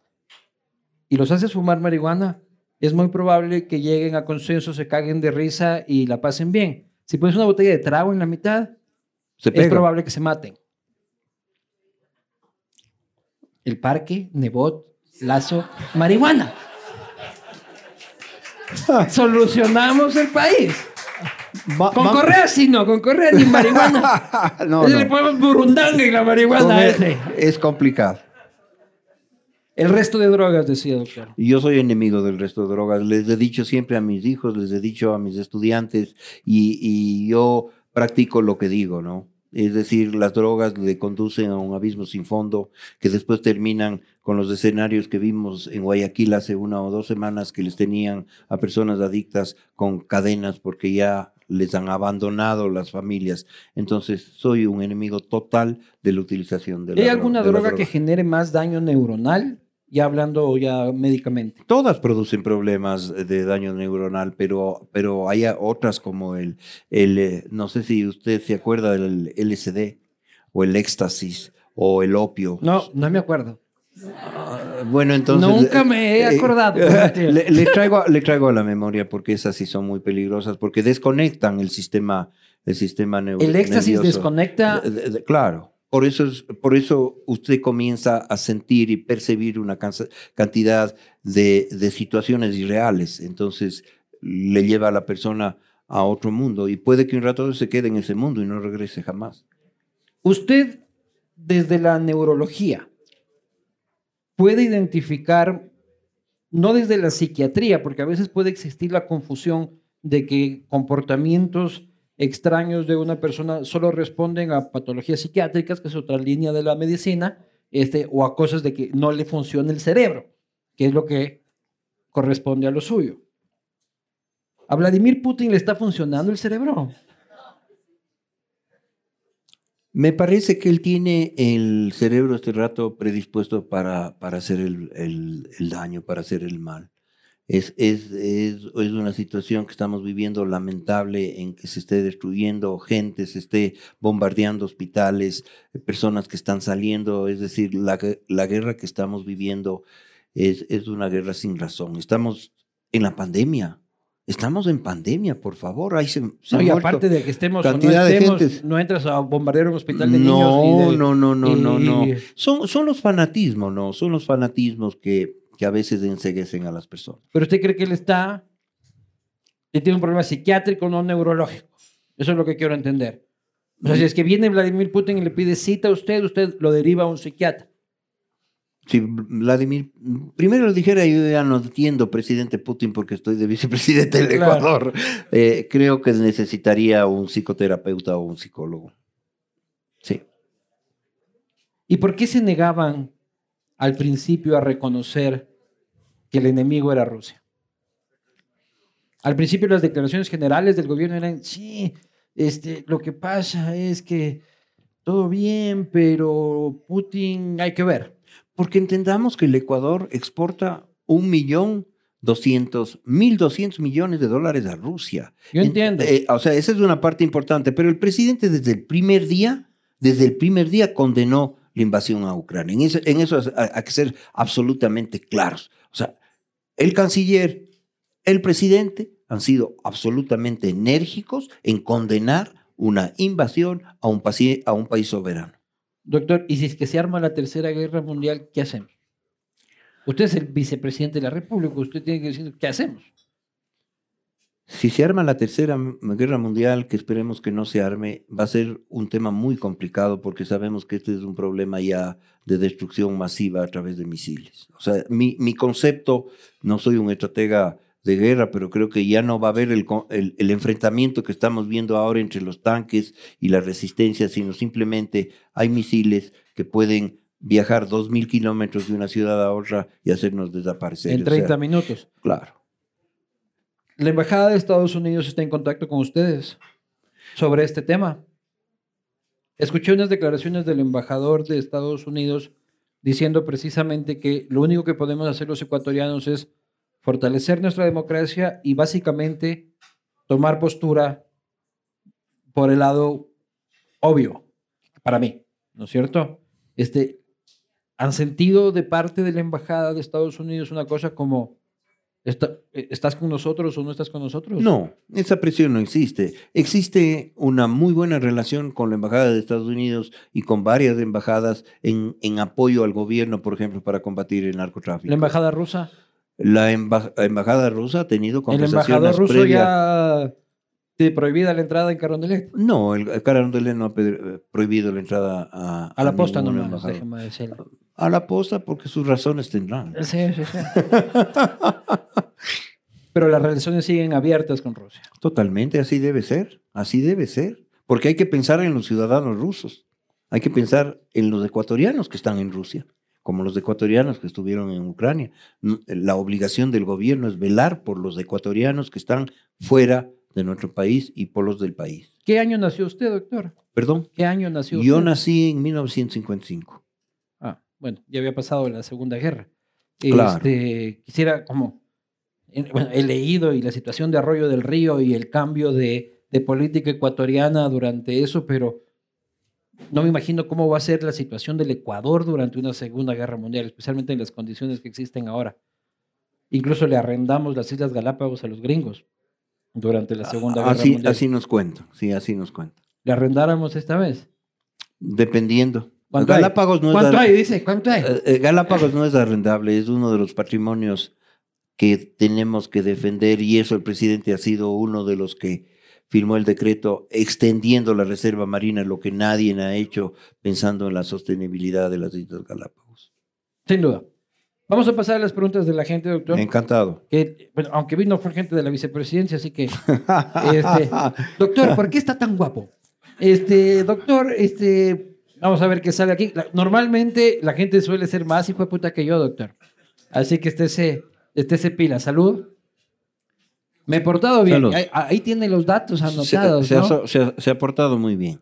y los haces fumar marihuana, es muy probable que lleguen a consenso, se caguen de risa y la pasen bien. Si pones una botella de trago en la mitad, Se es probable que se maten. El parque, Nebot, Lazo, marihuana. [laughs] Solucionamos el país. Va- Con va- correa sí, no, con correa ni marihuana. [laughs] no, Le ponemos burundanga y la marihuana ese. Es complicado. El resto de drogas, decía doctor. Yo soy enemigo del resto de drogas. Les he dicho siempre a mis hijos, les he dicho a mis estudiantes y, y yo practico lo que digo, ¿no? Es decir, las drogas le conducen a un abismo sin fondo que después terminan con los escenarios que vimos en Guayaquil hace una o dos semanas que les tenían a personas adictas con cadenas porque ya les han abandonado las familias. Entonces, soy un enemigo total de la utilización de la ¿Hay alguna de la droga droga. que genere más daño neuronal? Ya hablando ya médicamente. Todas producen problemas de daño neuronal, pero, pero hay otras como el, el, eh, no sé si usted se acuerda del LSD o el éxtasis o el opio. No, no me acuerdo. Ah, Bueno, entonces... Nunca me he eh, acordado. [laughs] le, le traigo, le traigo a la memoria porque esas sí son muy peligrosas, porque desconectan el sistema, el sistema neu- El éxtasis nervioso. desconecta. De- de- de- claro. Por eso, es- por eso usted comienza a sentir y percibir una cantidad de, de situaciones irreales. Entonces le lleva a la persona a otro mundo y puede que un rato se quede en ese mundo y no regrese jamás. Usted, desde la neurología, puede identificar, no desde la psiquiatría, porque a veces puede existir la confusión de que comportamientos extraños de una persona solo responden a patologías psiquiátricas, que es otra línea de la medicina, este, o a cosas de que no le funciona el cerebro, que es lo que corresponde a lo suyo. ¿A Vladimir Putin le está funcionando el cerebro? Me parece que él tiene el cerebro este rato predispuesto para, para hacer el, el- el daño, para hacer el mal. Es, es, es, es una situación que estamos viviendo lamentable en que se esté destruyendo gente, se esté bombardeando hospitales, eh, personas que están saliendo. Es decir, la, la guerra que estamos viviendo es, es una guerra sin razón. Estamos en la pandemia. Estamos en pandemia, por favor. Ahí se, se No, y aparte de que estemos o no cantidad de estemos, gentes. no entras a bombardear un hospital de no, niños. y de- no, no, no, no, y- no. Son, son los fanatismos, ¿no? Son los fanatismos que, que a veces enseguecen a las personas. Pero usted cree que él está, él tiene un problema psiquiátrico, no neurológico. Eso es lo que quiero entender. O sea, si es que viene Vladimir Putin y le pide cita a usted, usted lo deriva a un psiquiatra. Si Vladimir, primero lo dijera, yo ya no entiendo, presidente Putin, porque estoy de vicepresidente del Claro. Ecuador. Eh, creo que necesitaría un psicoterapeuta o un psicólogo. Sí. ¿Y por qué se negaban al principio a reconocer que el enemigo era Rusia? Al principio las declaraciones generales del gobierno eran, sí, este, lo que pasa es que todo bien, pero Putin hay que ver. Porque entendamos que el Ecuador exporta un millón doscientos, mil doscientos millones de dólares a Rusia. Yo entiendo. Eh, o sea, esa es una parte importante, pero el presidente desde el primer día, desde el primer día condenó la invasión a Ucrania. En eso, en eso hay hay que ser absolutamente claros. O sea, el canciller, el presidente han sido absolutamente enérgicos en condenar una invasión a un, a un país soberano. Doctor, ¿y si es que se arma la tercera guerra mundial, qué hacemos? Usted es el vicepresidente de la República, usted tiene que decir, ¿qué hacemos? Si se arma la tercera guerra mundial, que esperemos que no se arme, va a ser un tema muy complicado porque sabemos que este es un problema ya de destrucción masiva a través de misiles. O sea, mi, mi concepto, no soy un estratega de guerra, pero creo que ya no va a haber el, el- el enfrentamiento que estamos viendo ahora entre los tanques y la resistencia, sino simplemente hay misiles que pueden viajar dos mil kilómetros de una ciudad a otra y hacernos desaparecer. En O sea, 30 minutos. Claro. La Embajada de Estados Unidos está en contacto con ustedes sobre este tema. Escuché unas declaraciones del embajador de Estados Unidos diciendo precisamente que lo único que podemos hacer los ecuatorianos es fortalecer nuestra democracia y básicamente tomar postura por el lado obvio, para mí, ¿no es cierto? Este, ¿Han sentido de parte de la Embajada de Estados Unidos una cosa como, "Está- eh, ¿estás con nosotros o no estás con nosotros? No, esa presión no existe. Existe una muy buena relación con la Embajada de Estados Unidos y con varias embajadas en, en apoyo al gobierno, por ejemplo, para combatir el narcotráfico. La Embajada rusa. La emba- Embajada rusa ha tenido El conversaciones embajador ruso previas. ya te prohibida la entrada en Carondelet. No, el Carondelet no ha pe- prohibido la entrada a, A la posta embajada. déjeme decirlo. A la posta porque sus razones tendrán. Sí, sí, sí. [laughs] Pero las relaciones siguen abiertas con Rusia. Totalmente, así debe ser, así debe ser, porque hay que pensar en los ciudadanos rusos, hay que pensar en los ecuatorianos que están en Rusia, como los ecuatorianos que estuvieron en Ucrania. La obligación del gobierno es velar por los ecuatorianos que están fuera de nuestro país y por los del país. ¿Qué año nació usted, doctor? Perdón, ¿Qué año nació yo usted? nací en 1955. Ah, bueno, ya había pasado la Segunda Guerra. Claro. Este, quisiera como, en- bueno, he leído y la situación de Arroyo del Río y el cambio de, de política ecuatoriana durante eso, pero no me imagino cómo va a ser la situación del Ecuador durante una Segunda Guerra Mundial, especialmente en las condiciones que existen ahora. Incluso le arrendamos las Islas Galápagos a los gringos durante la Segunda Guerra Así, Mundial. así nos cuenta, sí, así nos cuenta. ¿Le arrendáramos esta vez? Dependiendo. ¿Cuánto hay? Galápagos no es ¿Cuánto hay? Dice, ¿cuánto hay? Galápagos no es arrendable, es uno de los patrimonios que tenemos que defender y eso el presidente ha sido uno de los que firmó el decreto extendiendo la reserva marina, lo que nadie ha hecho pensando en la sostenibilidad de las Islas Galápagos. Sin duda. Vamos a pasar a las preguntas de la gente, doctor. Encantado. Que, bueno, aunque vino fue gente de la vicepresidencia, así que, este, doctor, ¿por qué está tan guapo? Este, doctor, este, vamos a ver qué sale aquí. La- normalmente la gente suele ser más hijo de puta que yo, doctor. Así que estése, estése pila. Salud. Me he portado bien. Ahí, ahí tiene los datos anotados, se ha, ¿no? se ha- se ha portado muy bien.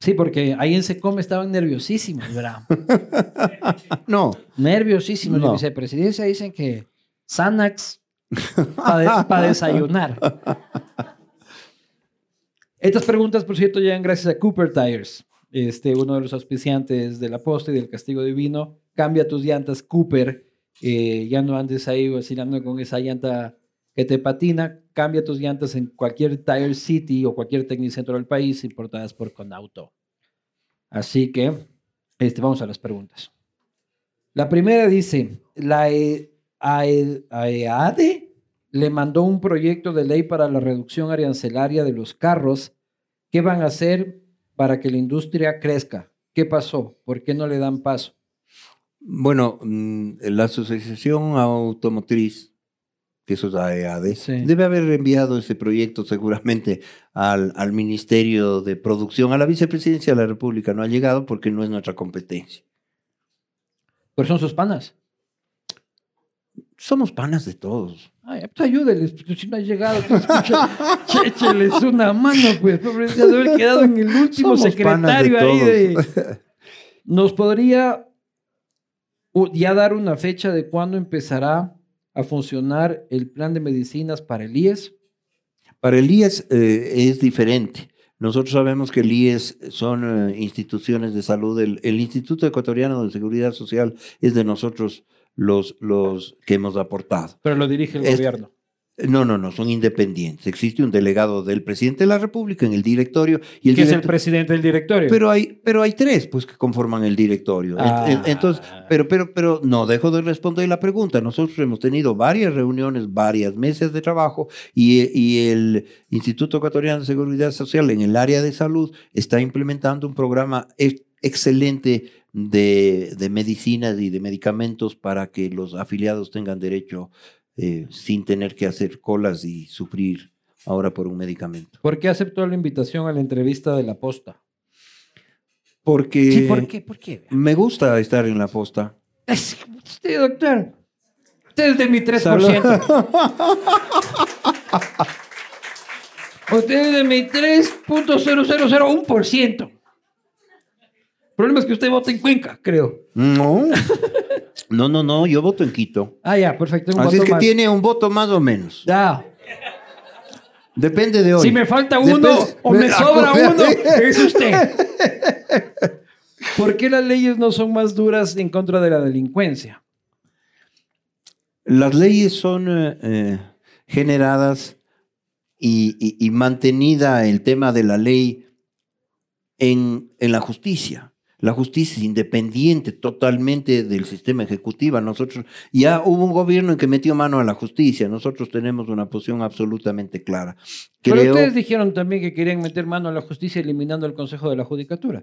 Sí, porque ahí en Secom estaban nerviosísimos, ¿verdad? [laughs] No, Nerviosísimos. La No. vicepresidencia dicen que Xanax para desayunar. [laughs] Estas preguntas, por cierto, llegan gracias a Cooper Tires, este, uno de los auspiciantes de la posta y del castigo divino. Cambia tus llantas Cooper. eh, ya no andes ahí vacilando con esa llanta que te patina. Cambia tus llantas en cualquier Tire City o cualquier Tecnicentro del país importadas por Conauto. Así que este, vamos a las preguntas. La primera dice, la E- AE- AEADE le mandó un proyecto de ley para la reducción arancelaria de los carros. ¿Qué van a hacer para que la industria crezca? ¿Qué pasó? ¿Por qué no le dan paso? Bueno, mm, la Asociación Automotriz, que eso es AEAD, Sí. debe haber enviado ese proyecto seguramente al, al Ministerio de Producción, a la Vicepresidencia de la República. No ha llegado porque no es nuestra competencia. Pero son sus panas. Somos panas de todos. Ay, pues ayúdeles, porque si no ha llegado, pues, écheles una mano, pues, pobre, ya debe haber quedado en el último Somos secretario ahí de... ¿Nos podría ya dar una fecha de cuándo empezará a funcionar el plan de medicinas para el IES? Para el IES eh, es diferente. Nosotros sabemos que el IES son eh, instituciones de salud. El, el Instituto Ecuatoriano de Seguridad Social es de nosotros los, los que hemos aportado. Pero lo dirige el Este- gobierno. No, no, no, son independientes. Existe un delegado del presidente de la República en el directorio y el que es el presidente del directorio. pero hay, pero hay tres, pues, que conforman el directorio. Ah. en- Entonces, pero, pero, pero no dejo de responder la pregunta. Nosotros hemos tenido varias reuniones, varias mesas de trabajo y, y el Instituto Ecuatoriano de Seguridad Social en el área de salud está implementando un programa ex- excelente de, de medicinas y de medicamentos para que los afiliados tengan derecho eh, sin tener que hacer colas y sufrir ahora por un medicamento. ¿Por qué aceptó la invitación a la entrevista de la posta? Porque Sí, ¿por qué? ¿Por qué? me gusta estar en la posta. Es- Usted, doctor. Usted es de mi 3%. [laughs] Usted es de mi 3.0001%. El problema es que usted vota en Cuenca, creo. No, no, no, no, yo voto en Quito. Ah, ya, perfecto. un Así voto es que más. tiene un voto más o menos. Ya. Depende de hoy. Si me falta uno Depende- o me [laughs] sobra uno, es usted. ¿Por qué las leyes no son más duras en contra de la delincuencia? Las leyes son eh, eh, generadas y, y- y mantenida el tema de la ley en, en la justicia. La justicia es independiente totalmente del sistema ejecutivo. Nosotros ya hubo un gobierno en que metió mano a la justicia. Nosotros tenemos una posición absolutamente clara. Pero ustedes dijeron también que querían meter mano a la justicia eliminando el Consejo de la Judicatura.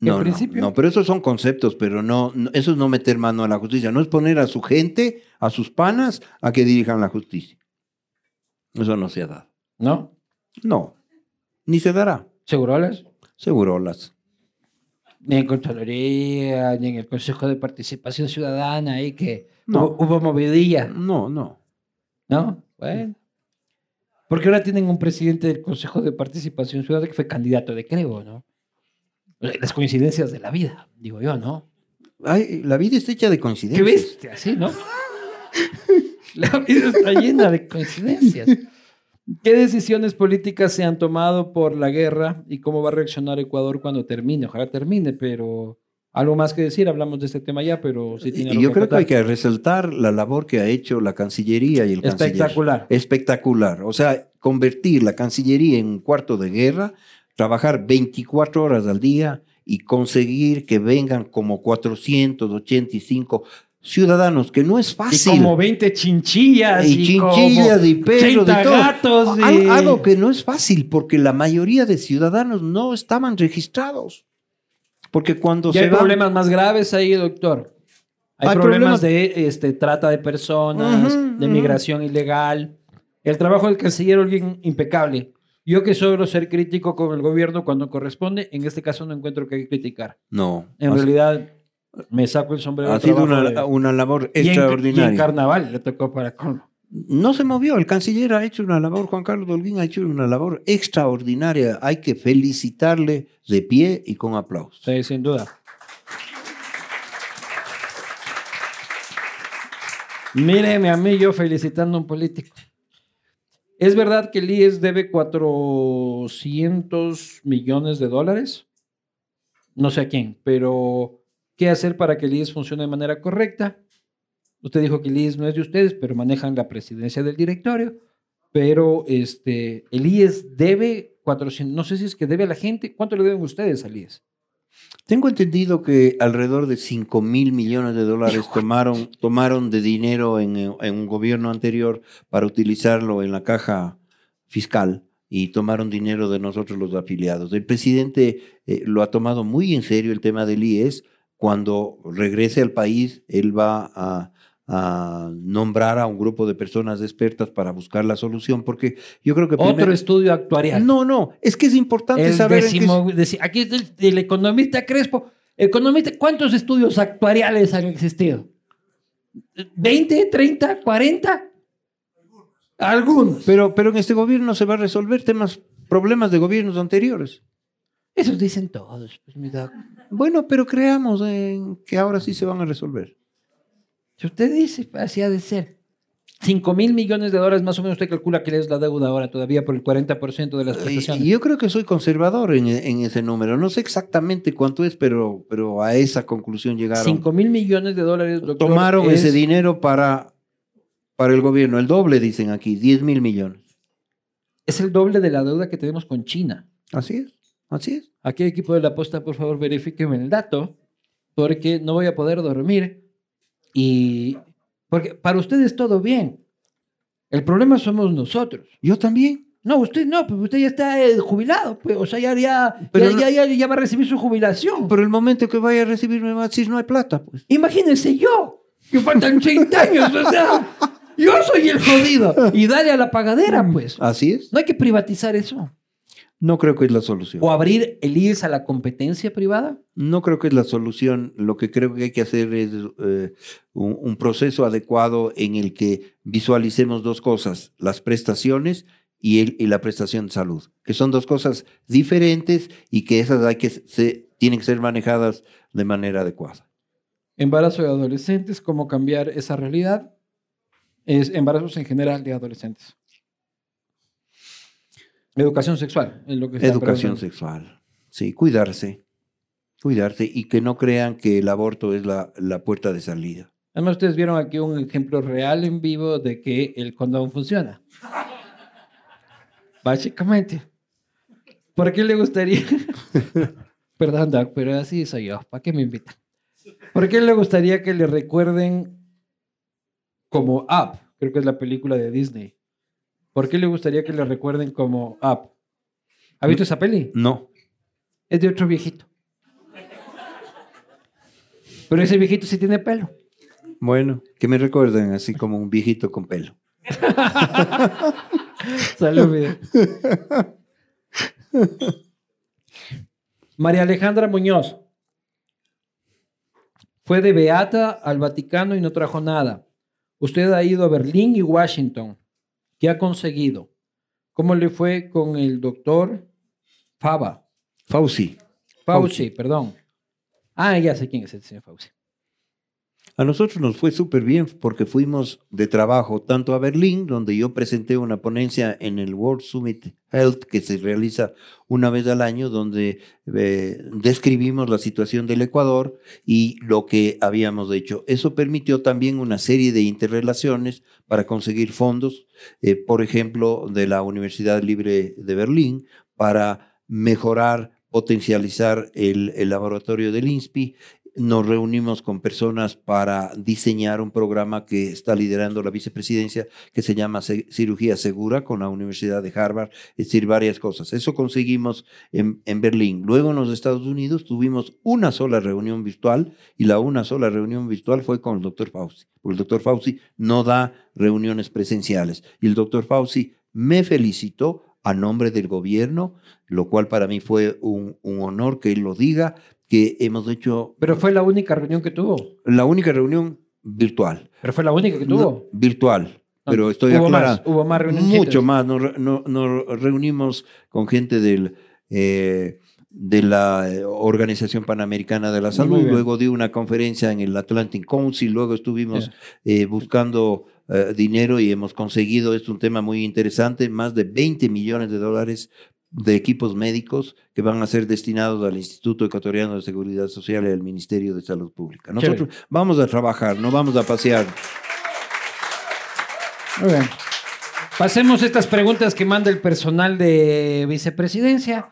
En No, no, principio. no, pero esos son conceptos, pero no, no- eso es no meter mano a la justicia, no es poner a su gente, a sus panas, a que dirijan la justicia. Eso no se ha dado. ¿No? No, ni se dará. ¿Segurolas? Seguro las. Ni en Contraloría, ni en el Consejo de Participación Ciudadana, ahí que No. hubo, hubo movidilla, No, no. ¿no? Bueno. Porque ahora tienen un presidente del Consejo de Participación Ciudadana que fue candidato de Creo, ¿no? Las coincidencias de la vida, digo yo, ¿no? Ay, la vida está hecha de Qué coincidencias. bestia, ¿sí, no? [laughs] La vida está llena de coincidencias. ¿Qué decisiones políticas se han tomado por la guerra y cómo va a reaccionar Ecuador cuando termine? Ojalá termine, pero algo más que decir. Hablamos de este tema ya, pero sí tiene Y algo yo creo que hay que resaltar la labor que ha hecho la Cancillería y el canciller. Espectacular. Espectacular. O sea, convertir la Cancillería en un cuarto de guerra, trabajar 24 horas al día y conseguir que vengan como 485 ciudadanos, que no es Y fácil. como 20 chinchillas. Y chinchillas y perros y 30 todo. gatos. y- Al- Algo que no es fácil, porque la mayoría de ciudadanos no estaban registrados. Porque cuando Y se hay van- problemas más graves ahí, doctor. Hay, Hay problemas, problemas- de este, trata de personas, Ujú, de ujú. migración ilegal. El trabajo del canciller es bien impecable. Yo que suelo ser crítico con el gobierno cuando corresponde, en este caso no encuentro que criticar. No, En realidad me saco el sombrero. ha sido una, una labor y en- Y en, extraordinaria. carnaval le tocó para colmo. No se movió, el canciller ha hecho una labor, Juan Carlos Dolguín ha hecho una labor extraordinaria. Hay que felicitarle de pie y con aplausos. Sí, sin duda. Míreme a mí yo felicitando a un político. ¿Es verdad que el IES debe 400 millones de dólares? No sé a quién, pero ¿qué hacer para que el IES funcione de manera correcta? Usted dijo que el IES no es de ustedes, pero manejan la presidencia del directorio. Pero este, el IES debe 400, no sé si es que debe a la gente. ¿Cuánto le deben ustedes al IES? Tengo entendido que alrededor de 5 mil millones de dólares tomaron, tomaron de dinero en, en un gobierno anterior para utilizarlo en la caja fiscal y tomaron dinero de nosotros los afiliados. El presidente eh, lo ha tomado muy en serio el tema del IES cuando regrese al país, él va a, a nombrar a un grupo de personas expertas para buscar la solución, porque yo creo que... Otro primero- estudio actuarial. No, no, es que es importante el saber... en qué- décimo- aquí el, el economista Crespo. Economista, ¿cuántos estudios actuariales han existido? ¿20, 30, 40? Algunos. Pero, pero en este gobierno se va a resolver temas, problemas de gobiernos anteriores. Esos dicen todos. Pues, mi doc. Bueno, pero creamos en que ahora sí se van a resolver. Si usted dice, así ha de ser. 5 mil millones de dólares más o menos usted calcula que es la deuda ahora todavía por el 40% de las prestaciones. y yo creo que soy conservador en, en ese número. No sé exactamente cuánto es, pero, pero a esa conclusión llegaron. 5 mil millones de dólares, doctor, Tomaron es- ese dinero para, para el gobierno. El doble, dicen aquí, 10 mil millones. es el doble de la deuda que tenemos con China. Así es, así es. Aquí, equipo de la posta, por favor, verifíqueme el dato, porque no voy a poder dormir. Y. Porque para ustedes todo bien. El problema somos nosotros. Yo también. No, usted no, pues usted ya está eh, jubilado, pues, o sea, ya, ya, Pero ya, no- ya, ya- va a recibir su jubilación. Pero el momento que vaya a recibirme decir no hay plata, pues. Imagínense yo, que faltan 30 años, o sea, yo soy el jodido. Y dale a la pagadera, pues. Así es. No hay que privatizar eso. No creo que es la solución. O abrir el IES a la competencia privada. No creo que es la solución. Lo que creo que hay que hacer es eh, un, un proceso adecuado en el que visualicemos dos cosas, las prestaciones y, el- y la prestación de salud, que son dos cosas diferentes y que esas hay que se, tienen que ser manejadas de manera adecuada. Embarazo de adolescentes, cómo cambiar esa realidad. Es embarazos en general de adolescentes. Educación sexual, es lo que Educación sexual, sí, cuidarse, cuidarse y que no crean que el aborto es la, la puerta de salida. Además, ustedes vieron aquí un ejemplo real en vivo de que el condón funciona. [laughs] Básicamente. ¿Por qué le gustaría? [laughs] Perdón, Doc, pero así soy yo. ¿Para qué me invitan? ¿Por qué le gustaría que le recuerden como Up? Creo que es la película de Disney. ¿Por qué le gustaría que le recuerden como Up? ¿Ha visto esa peli? No, Es de otro viejito. Pero ese viejito sí tiene pelo. bueno, que me recuerden así como un viejito con pelo. [laughs] Salud. María Alejandra Muñoz. Fue de Beata al Vaticano y no trajo nada. Usted ha ido a Berlín y Washington. ¿Qué ha conseguido? ¿Cómo le fue con el doctor Fava? Fauci. Fauci, perdón. Ah, ya sé quién es el señor Fauci. A nosotros nos fue súper bien porque fuimos de trabajo tanto a Berlín, donde yo presenté una ponencia en el World Summit Health que se realiza una vez al año, donde eh, describimos la situación del Ecuador y lo que habíamos hecho. Eso permitió también una serie de interrelaciones para conseguir fondos, eh, por ejemplo, de la Universidad Libre de Berlín, para mejorar, potencializar el, el laboratorio del INSPI nos reunimos con personas para diseñar un programa que está liderando la vicepresidencia que se llama Cirugía Segura con la Universidad de Harvard, es decir, varias cosas. Eso conseguimos en, en Berlín. Luego en los Estados Unidos tuvimos una sola reunión virtual y la una sola reunión virtual fue con el doctor Fauci, porque el doctor Fauci no da reuniones presenciales. Y el doctor Fauci me felicitó a nombre del gobierno, lo cual para mí fue un, un honor que él lo diga, que hemos hecho Pero fue la única reunión que tuvo. la única reunión virtual. Pero fue la única que No, tuvo. virtual. No, Pero estoy hubo aclarando. más, hubo más reunioncitas. Mucho más. Nos, re- no- nos reunimos con gente del, eh, de la eh, Organización Panamericana de la Salud. Luego di una conferencia en el Atlantic Council. Luego estuvimos eh, buscando eh, dinero y hemos conseguido, es un tema muy interesante, más de 20 millones de dólares de equipos médicos que van a ser destinados al Instituto Ecuatoriano de Seguridad Social y al Ministerio de Salud Pública. Nosotros vamos a trabajar, no vamos a pasear. Muy bien. Pasemos estas preguntas que manda el personal de vicepresidencia.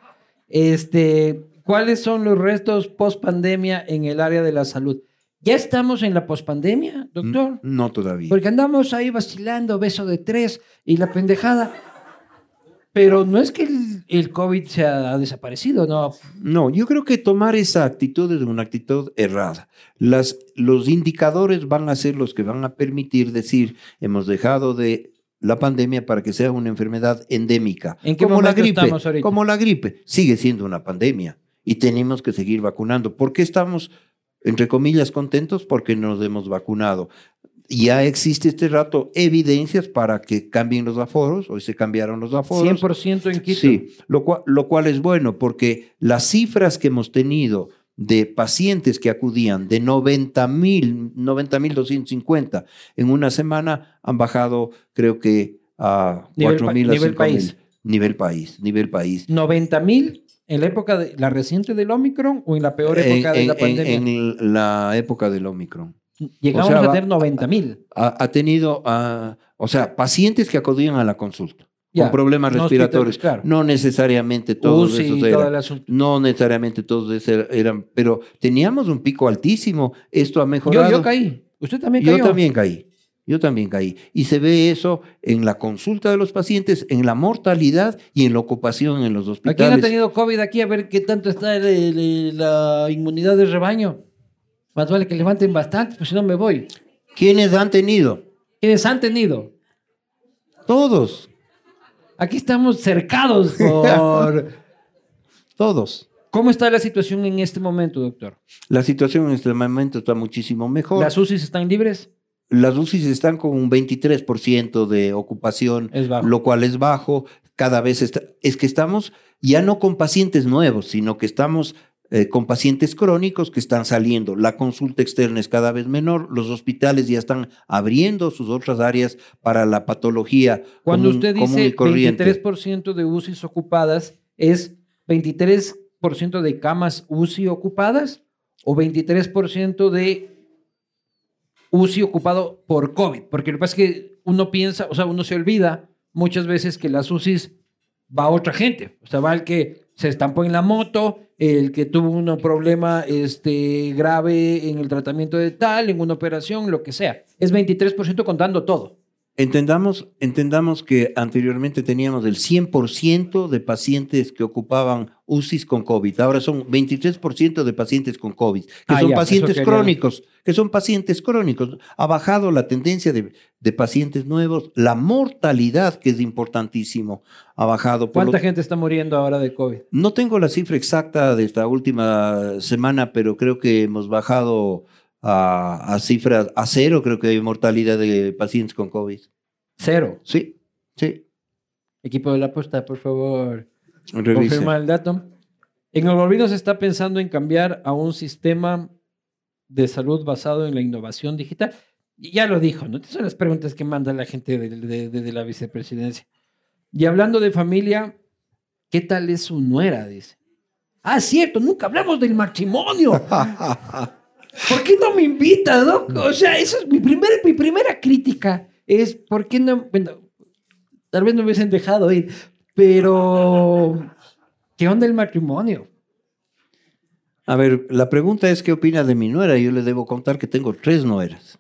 Este, ¿cuáles son los restos post pandemia en el área de la salud? ¿Ya estamos en la pospandemia, doctor? No todavía. Porque andamos ahí vacilando, beso de tres y la pendejada. Pero no es que el, el COVID se ha desaparecido, no. No, yo creo que tomar esa actitud es una actitud errada. Las, los indicadores van a ser los que van a permitir decir, hemos dejado de la pandemia para que sea una enfermedad endémica. ¿En qué como la gripe, estamos ahorita? como la gripe, sigue siendo una pandemia y tenemos que seguir vacunando. ¿Por qué estamos, entre comillas, contentos? Porque nos hemos vacunado. Ya existe este rato evidencias para que cambien los aforos, hoy se cambiaron los aforos. 100% en Quito. Sí, lo cual, lo cual es bueno porque las cifras que hemos tenido de pacientes que acudían de 90 mil, 90 mil 250 en una semana han bajado creo que a Nivel 4 pa- mil a nivel 5 país. mil. Nivel país, nivel país. 90 mil en la época de la reciente del Omicron o en la peor En, época de en- la en- pandemia. en la época del Omicron. Llegamos o sea, a tener 90 mil. Ha, ha tenido, o sea, pacientes que acudían a la consulta Ya, con problemas respiratorios. claro. No necesariamente todos UCI esos eran. No necesariamente todos esos eran, pero teníamos un pico altísimo. Esto ha mejorado. Yo, yo caí. Usted también Yo cayó. también caí. Yo también caí. Y se ve eso en la consulta de los pacientes, en la mortalidad y en la ocupación en los ¿A hospitales. quién ha tenido COVID aquí? A ver qué tanto está el- el- la inmunidad del rebaño. Más vale que levanten bastante, pues si no me voy. ¿Quiénes han tenido? ¿Quiénes han tenido? Todos. Aquí estamos cercados [laughs] por... Todos. ¿Cómo está la situación en este momento, doctor? La situación en este momento está muchísimo mejor. ¿Las UCIs están libres? Las UCIs están con un 23% de ocupación, lo cual es bajo. Cada vez está, es que estamos ya no con pacientes nuevos, sino que estamos eh, con pacientes crónicos que están saliendo. La consulta externa es cada vez menor. Los hospitales ya están abriendo sus otras áreas para la patología. Cuando común- usted común y dice corriente. 23% de UCIs ocupadas, ¿es 23% de camas UCI ocupadas o 23% de UCI ocupado por COVID? Porque lo que pasa es que uno piensa, o sea, uno se olvida muchas veces que las UCIs va a otra gente. O sea, va el que se estampó en la moto, el que tuvo un problema este, grave en el tratamiento de tal, en una operación, lo que sea. Es 23% contando todo. Entendamos, entendamos que anteriormente teníamos el 100% de pacientes que ocupaban UCIs con COVID. Ahora son 23% de pacientes con COVID, que Ah, son ya, pacientes crónicos, que son pacientes crónicos. Ha bajado la tendencia de, de pacientes nuevos. La mortalidad, que es importantísimo, ha bajado. Por lo- ¿Cuánta gente está muriendo ahora de COVID? no tengo la cifra exacta de esta última semana, pero creo que hemos bajado a, a cifras, a cero creo que hay mortalidad de pacientes con COVID. Cero. Sí, sí. Equipo de la apuesta, por favor, Revise. confirma el dato. En el gobierno se está pensando en cambiar a un sistema de salud basado en la innovación digital. Y ya lo dijo, ¿no? Estas son las preguntas que manda la gente de, de- de- de la vicepresidencia. Y hablando de familia, ¿qué tal es su nuera? Dice. Ah, cierto, nunca hablamos del matrimonio. [laughs] ¿Por qué no me invita, Doc? O sea, esa es mi, primer, mi primera crítica. Es, ¿por qué no? Bueno, tal vez me hubiesen dejado ir, pero ¿qué onda el matrimonio? A ver, la pregunta es qué opina de mi nuera. Yo le debo contar que tengo tres nueras,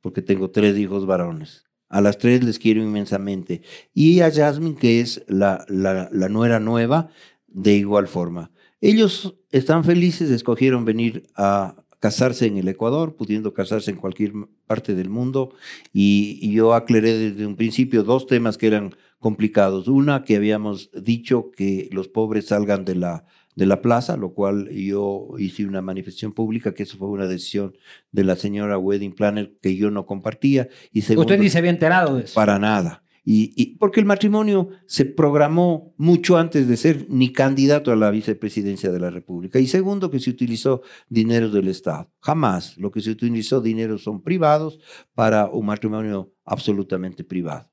porque tengo tres hijos varones. A las tres les quiero inmensamente. Y a Jasmine, que es la, la, la nuera nueva, de igual forma. Ellos están felices, escogieron venir a casarse en el Ecuador, pudiendo casarse en cualquier parte del mundo. Y, y yo aclaré desde un principio dos temas que eran complicados. Una, que habíamos dicho que los pobres salgan de la, de la plaza, lo cual yo hice una manifestación pública, que eso fue una decisión de la señora Wedding Planner que yo no compartía. Y segundo, Usted ni se había enterado de eso. para nada. Y, y porque el matrimonio se programó mucho antes de ser ni candidato a la vicepresidencia de la República. Y segundo, que se utilizó dinero del Estado. Jamás. Lo que se utilizó dinero son privados para un matrimonio absolutamente privado.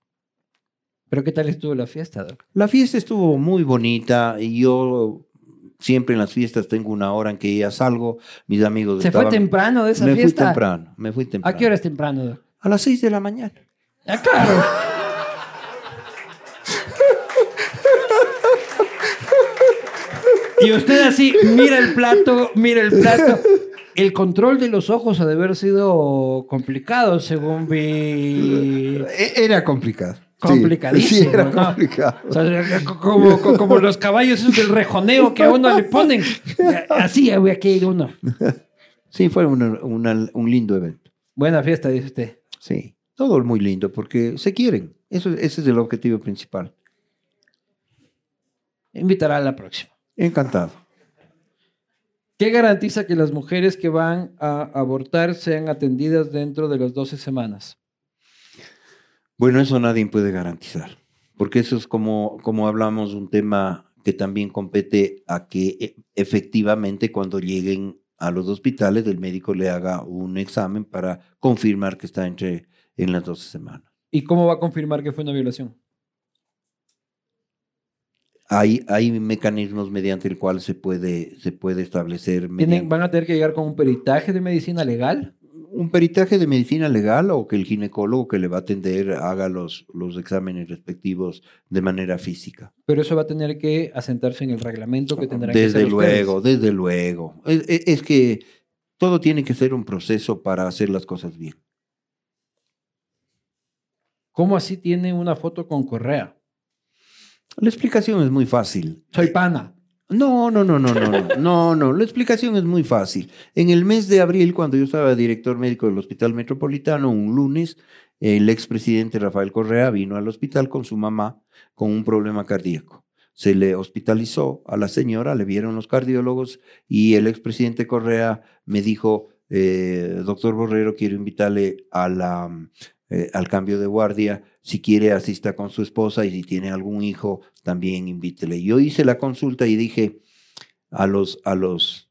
¿Pero qué tal estuvo la fiesta, Doc? La fiesta estuvo muy bonita y yo siempre en las fiestas tengo una hora en que ya salgo. Mis amigos ¿Se fue estaban- temprano de esa me fiesta? fui temprano, me fui temprano. ¿A qué hora es temprano, Doc? A las seis de la mañana. Ah, claro. [laughs] Y usted así, mira el plato, mira el plato. El control de los ojos ha de haber sido complicado, según vi. E- Era complicado. Complicadísimo. Sí, era ¿no? complicado. O sea, como, como- como los caballos esos del rejoneo que a uno le ponen. Así había que ir uno. Sí, fue una- una- un lindo evento. Buena fiesta, dice usted. Sí, todo muy lindo porque se quieren. Eso, ese es el objetivo principal. Invitará a la próxima. Encantado. ¿Qué garantiza que las mujeres que van a abortar sean atendidas dentro de las 12 semanas? Bueno, eso nadie puede garantizar, porque eso es como, como hablamos, un tema que también compete a que e- efectivamente cuando lleguen a los hospitales el médico le haga un examen para confirmar que está entre en las 12 semanas. ¿Y cómo va a confirmar que fue una violación? Hay, hay mecanismos mediante el cual se puede, se puede establecer ¿Tienen- mediante- ¿Van a tener que llegar con un peritaje de medicina legal? un peritaje de medicina legal o que el ginecólogo que le va a atender haga los, los exámenes respectivos de manera física. Pero eso va a tener que asentarse en el reglamento que tendrán que Desde hacer ustedes. luego, desde luego. Es, es- es que todo tiene que ser un proceso para hacer las cosas bien. ¿Cómo así tiene una foto con correa? La explicación es muy fácil. Soy pana. No, no, no, no, no, no, no, no. La explicación es muy fácil. En el mes de abril, cuando yo estaba director médico del Hospital Metropolitano, un lunes, el expresidente Rafael Correa vino al hospital con su mamá con un problema cardíaco. Se le hospitalizó a la señora, le vieron los cardiólogos y el expresidente Correa me dijo, eh, doctor Borrero, quiero invitarle a la, eh, al cambio de guardia. Si quiere, asista con su esposa y si tiene algún hijo, también invítele. Yo hice la consulta y dije a los, a los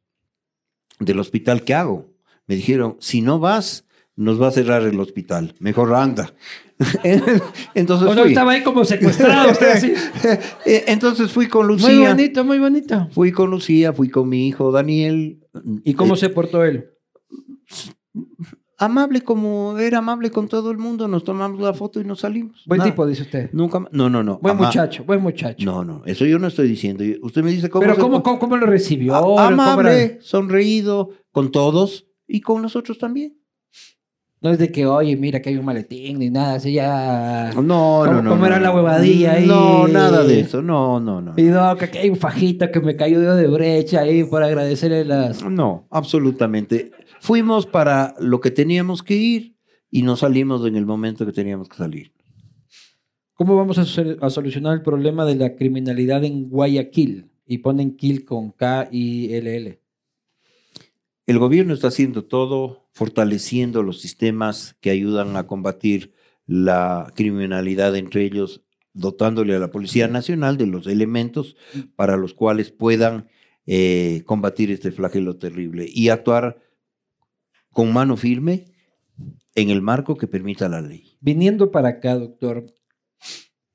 del hospital, ¿qué hago? Me dijeron, si no vas, nos va a cerrar el hospital. Mejor anda. [laughs] Entonces O fui. estaba ahí como secuestrado usted así. Eh, Entonces fui con Muy Lucía. bonito, muy bonito. Fui con Lucía, fui con mi hijo Daniel. ¿Y cómo Eh, se portó él? Amable como era amable con todo el mundo, nos tomamos la foto y nos salimos. Buen Nada. tipo, dice usted. Nunca No, no, no. Buen ama- muchacho, buen muchacho. No, no, eso yo no estoy diciendo. Usted me dice cómo. Pero ¿cómo, cómo, cómo lo recibió? A- ¿Cómo era? amable, sonreído, con todos y con nosotros también. No es de que, oye, mira que hay un maletín ni nada, así ya... No, no, ¿Cómo- no. cómo no, era no. la huevadilla ahí? No, nada de eso. No, no, no. Y no, que aquí hay un fajito que me cayó de brecha ahí por agradecerle las... No, absolutamente. Fuimos para lo que teníamos que ir y nos salimos en el momento que teníamos que salir. ¿Cómo vamos a solucionar el problema de la criminalidad en Guayaquil? Y ponen kill con K y LL. El gobierno está haciendo todo, fortaleciendo los sistemas que ayudan a combatir la criminalidad, entre ellos dotándole a la Policía Nacional de los elementos para los cuales puedan eh, combatir este flagelo terrible y actuar con mano firme en el marco que permita la ley. Viniendo para acá, doctor,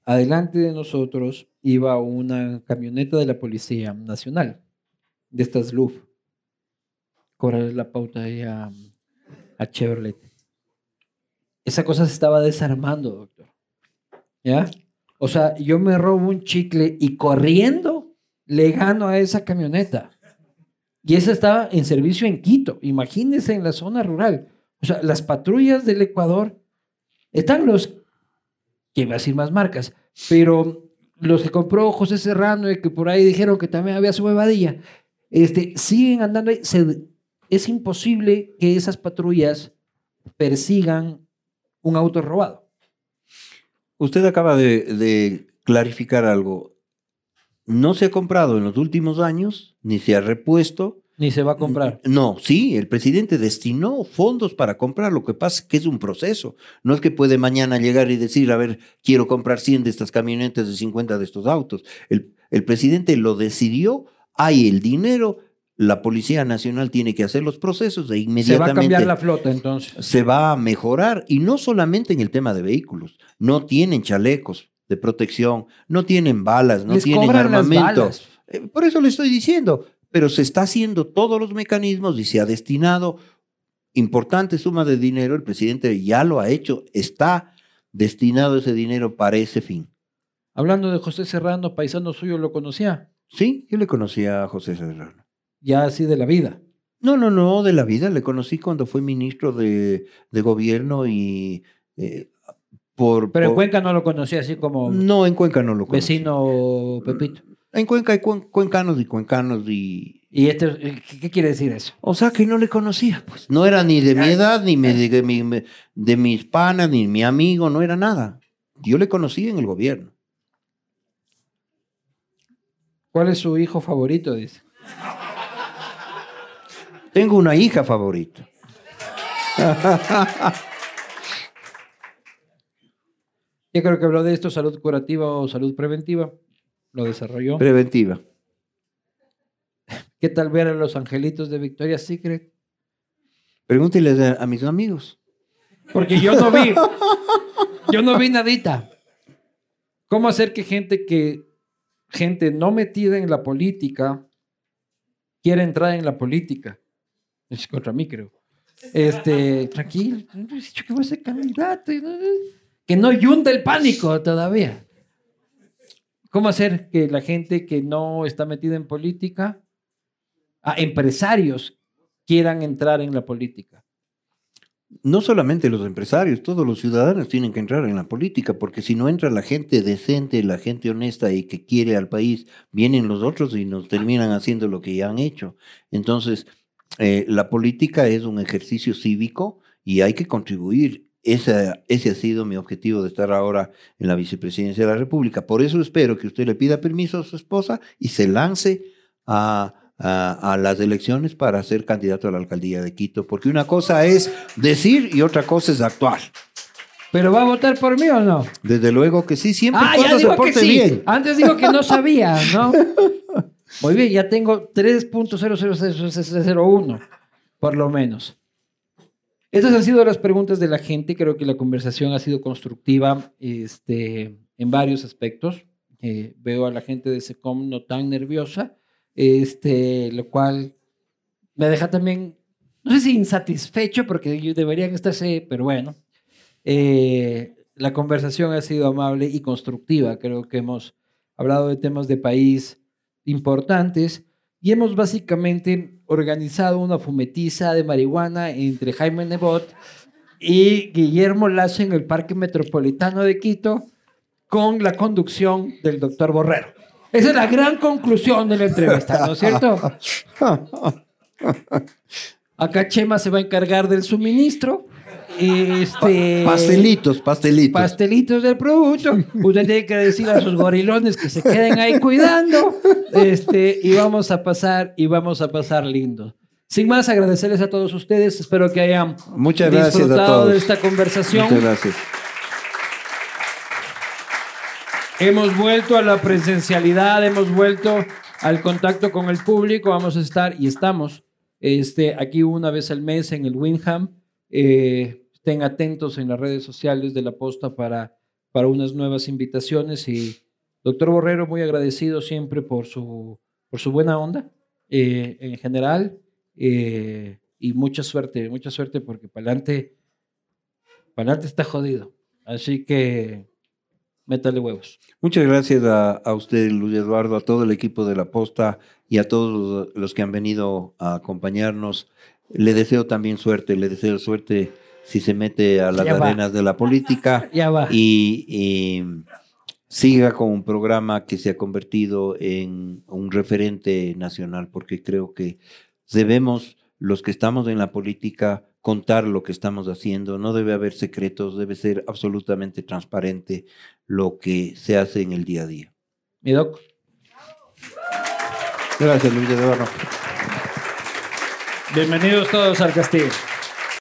adelante de nosotros iba una camioneta de la Policía Nacional, de estas LUF. Correr la pauta ahí a, a Chevrolet. Esa cosa se estaba desarmando, doctor. ¿Ya? O sea, yo me robo un chicle y corriendo le gano a esa camioneta. Y esa estaba en servicio en Quito. Imagínense en la zona rural. O sea, las patrullas del Ecuador están los, que iba a decir más marcas, pero los que compró José Serrano y que por ahí dijeron que también había su huevadilla, este, siguen andando ahí. Es imposible que esas patrullas persigan un auto robado. Usted acaba de clarificar algo. No se ha comprado en los últimos años, ni se ha repuesto. Ni se va a comprar. No, sí, el presidente destinó fondos para comprar. Lo que pasa es que es un proceso. No es que puede mañana llegar y decir, a ver, quiero comprar 100 de estas camionetas de 50 de estos autos. El, el presidente lo decidió, hay el dinero, la Policía Nacional tiene que hacer los procesos e Se va a inmediatamente cambiar la flota entonces. se va a mejorar y no solamente en el tema de vehículos, no tienen chalecos de protección, no tienen balas, no Les tienen armamento. Eh, Por eso le estoy diciendo, pero se está haciendo todos los mecanismos y se ha destinado importante suma de dinero, el presidente ya lo ha hecho, está destinado ese dinero para ese fin. Hablando de José Serrano, paisano suyo, ¿lo conocía? Sí, yo le conocí a José Serrano. Ya así de la vida. No, no, no, de la vida. Le conocí cuando fue ministro de, de gobierno y eh, por... Pero en Cuenca no lo conocía así como No, en Cuenca no lo conocí. vecino Pepito. En Cuenca hay cuen- cuencanos y cuencanos y... ¿Y este, qué, quiere decir eso? O sea que no le conocía, pues. No era ni de mi edad, ni me- de, mi- de mis panas, ni mi amigo, no era nada. Yo le conocí en el gobierno. ¿Cuál es su hijo favorito? Dice. Tengo una hija favorita. [laughs] Yo creo que habló de esto, salud curativa o salud preventiva. Lo desarrolló. Preventiva. ¿Qué tal ver a los angelitos de Victoria's Secret? Pregúnteles a, a mis amigos. Porque yo no vi. Yo no vi nadita. ¿Cómo hacer que gente que gente no metida en la política quiera entrar en la política? Es contra mí, creo. Este, tranquilo, no he dicho que voy a ser candidato. Que no yunda el pánico todavía. ¿Cómo hacer que la gente que no está metida en política, a empresarios, quieran entrar en la política? No solamente los empresarios, todos los ciudadanos tienen que entrar en la política, porque si no entra la gente decente, la gente honesta y que quiere al país, vienen los otros y nos terminan haciendo lo que ya han hecho. Entonces, eh, la política es un ejercicio cívico y hay que contribuir. Ese, ese ha sido mi objetivo de estar ahora en la vicepresidencia de la República. Por eso espero que usted le pida permiso a su esposa y se lance a, a- a las elecciones para ser candidato a la alcaldía de Quito, porque una cosa es decir y otra cosa es actuar. ¿Pero va a votar por mí o no? Desde luego que sí, siempre Ah, cuando se porte sí. bien. Antes digo que no sabía, ¿no? [laughs] Muy bien, ya tengo 3.00001, por lo menos. Estas han sido las preguntas de la gente. Creo que la conversación ha sido constructiva este, en varios aspectos. Eh, veo a la gente de SECOM no tan nerviosa, este, lo cual me deja también, no sé si insatisfecho, porque deberían estarse, pero bueno. Eh, la conversación ha sido amable y constructiva. Creo que hemos hablado de temas de país importantes y hemos básicamente organizado una fumetiza de marihuana entre Jaime Nebot y Guillermo Lazo en el Parque Metropolitano de Quito con la conducción del doctor Borrero. Esa es la gran conclusión de la entrevista, ¿no es cierto? [laughs] Acá Chema se va a encargar del suministro. Este, Pastelitos, pastelitos. pastelitos del producto. Usted tiene que decir a sus gorilones que se queden ahí cuidando. Este, y vamos a pasar, y vamos a pasar lindo. Sin más, agradecerles a todos ustedes. Espero que hayan Muchas gracias a disfrutado todos. de esta conversación. Muchas gracias. Hemos vuelto a la presencialidad, hemos vuelto al contacto con el público. Vamos a estar y estamos este, aquí una vez al mes en el Winham. Eh, estén atentos en las redes sociales de la posta para, para unas nuevas invitaciones. Y doctor Borrero, muy agradecido siempre por su, por su buena onda eh, en general. eh, y mucha suerte, mucha suerte porque para adelante está jodido. Así que métale huevos. Muchas gracias a, a usted, Luis Eduardo, a todo el equipo de la Posta y a todos los, los que han venido a acompañarnos. Le deseo también suerte, le deseo suerte si se mete a las Ya va. arenas de la política Ya va. y, y siga con un programa que se ha convertido en un referente nacional, porque creo que debemos, los que estamos en la política, contar lo que estamos haciendo. No debe haber secretos, debe ser absolutamente transparente lo que se hace en el día a día. Mi doc. Gracias, Luis Eduardo. Bienvenidos todos al castillo.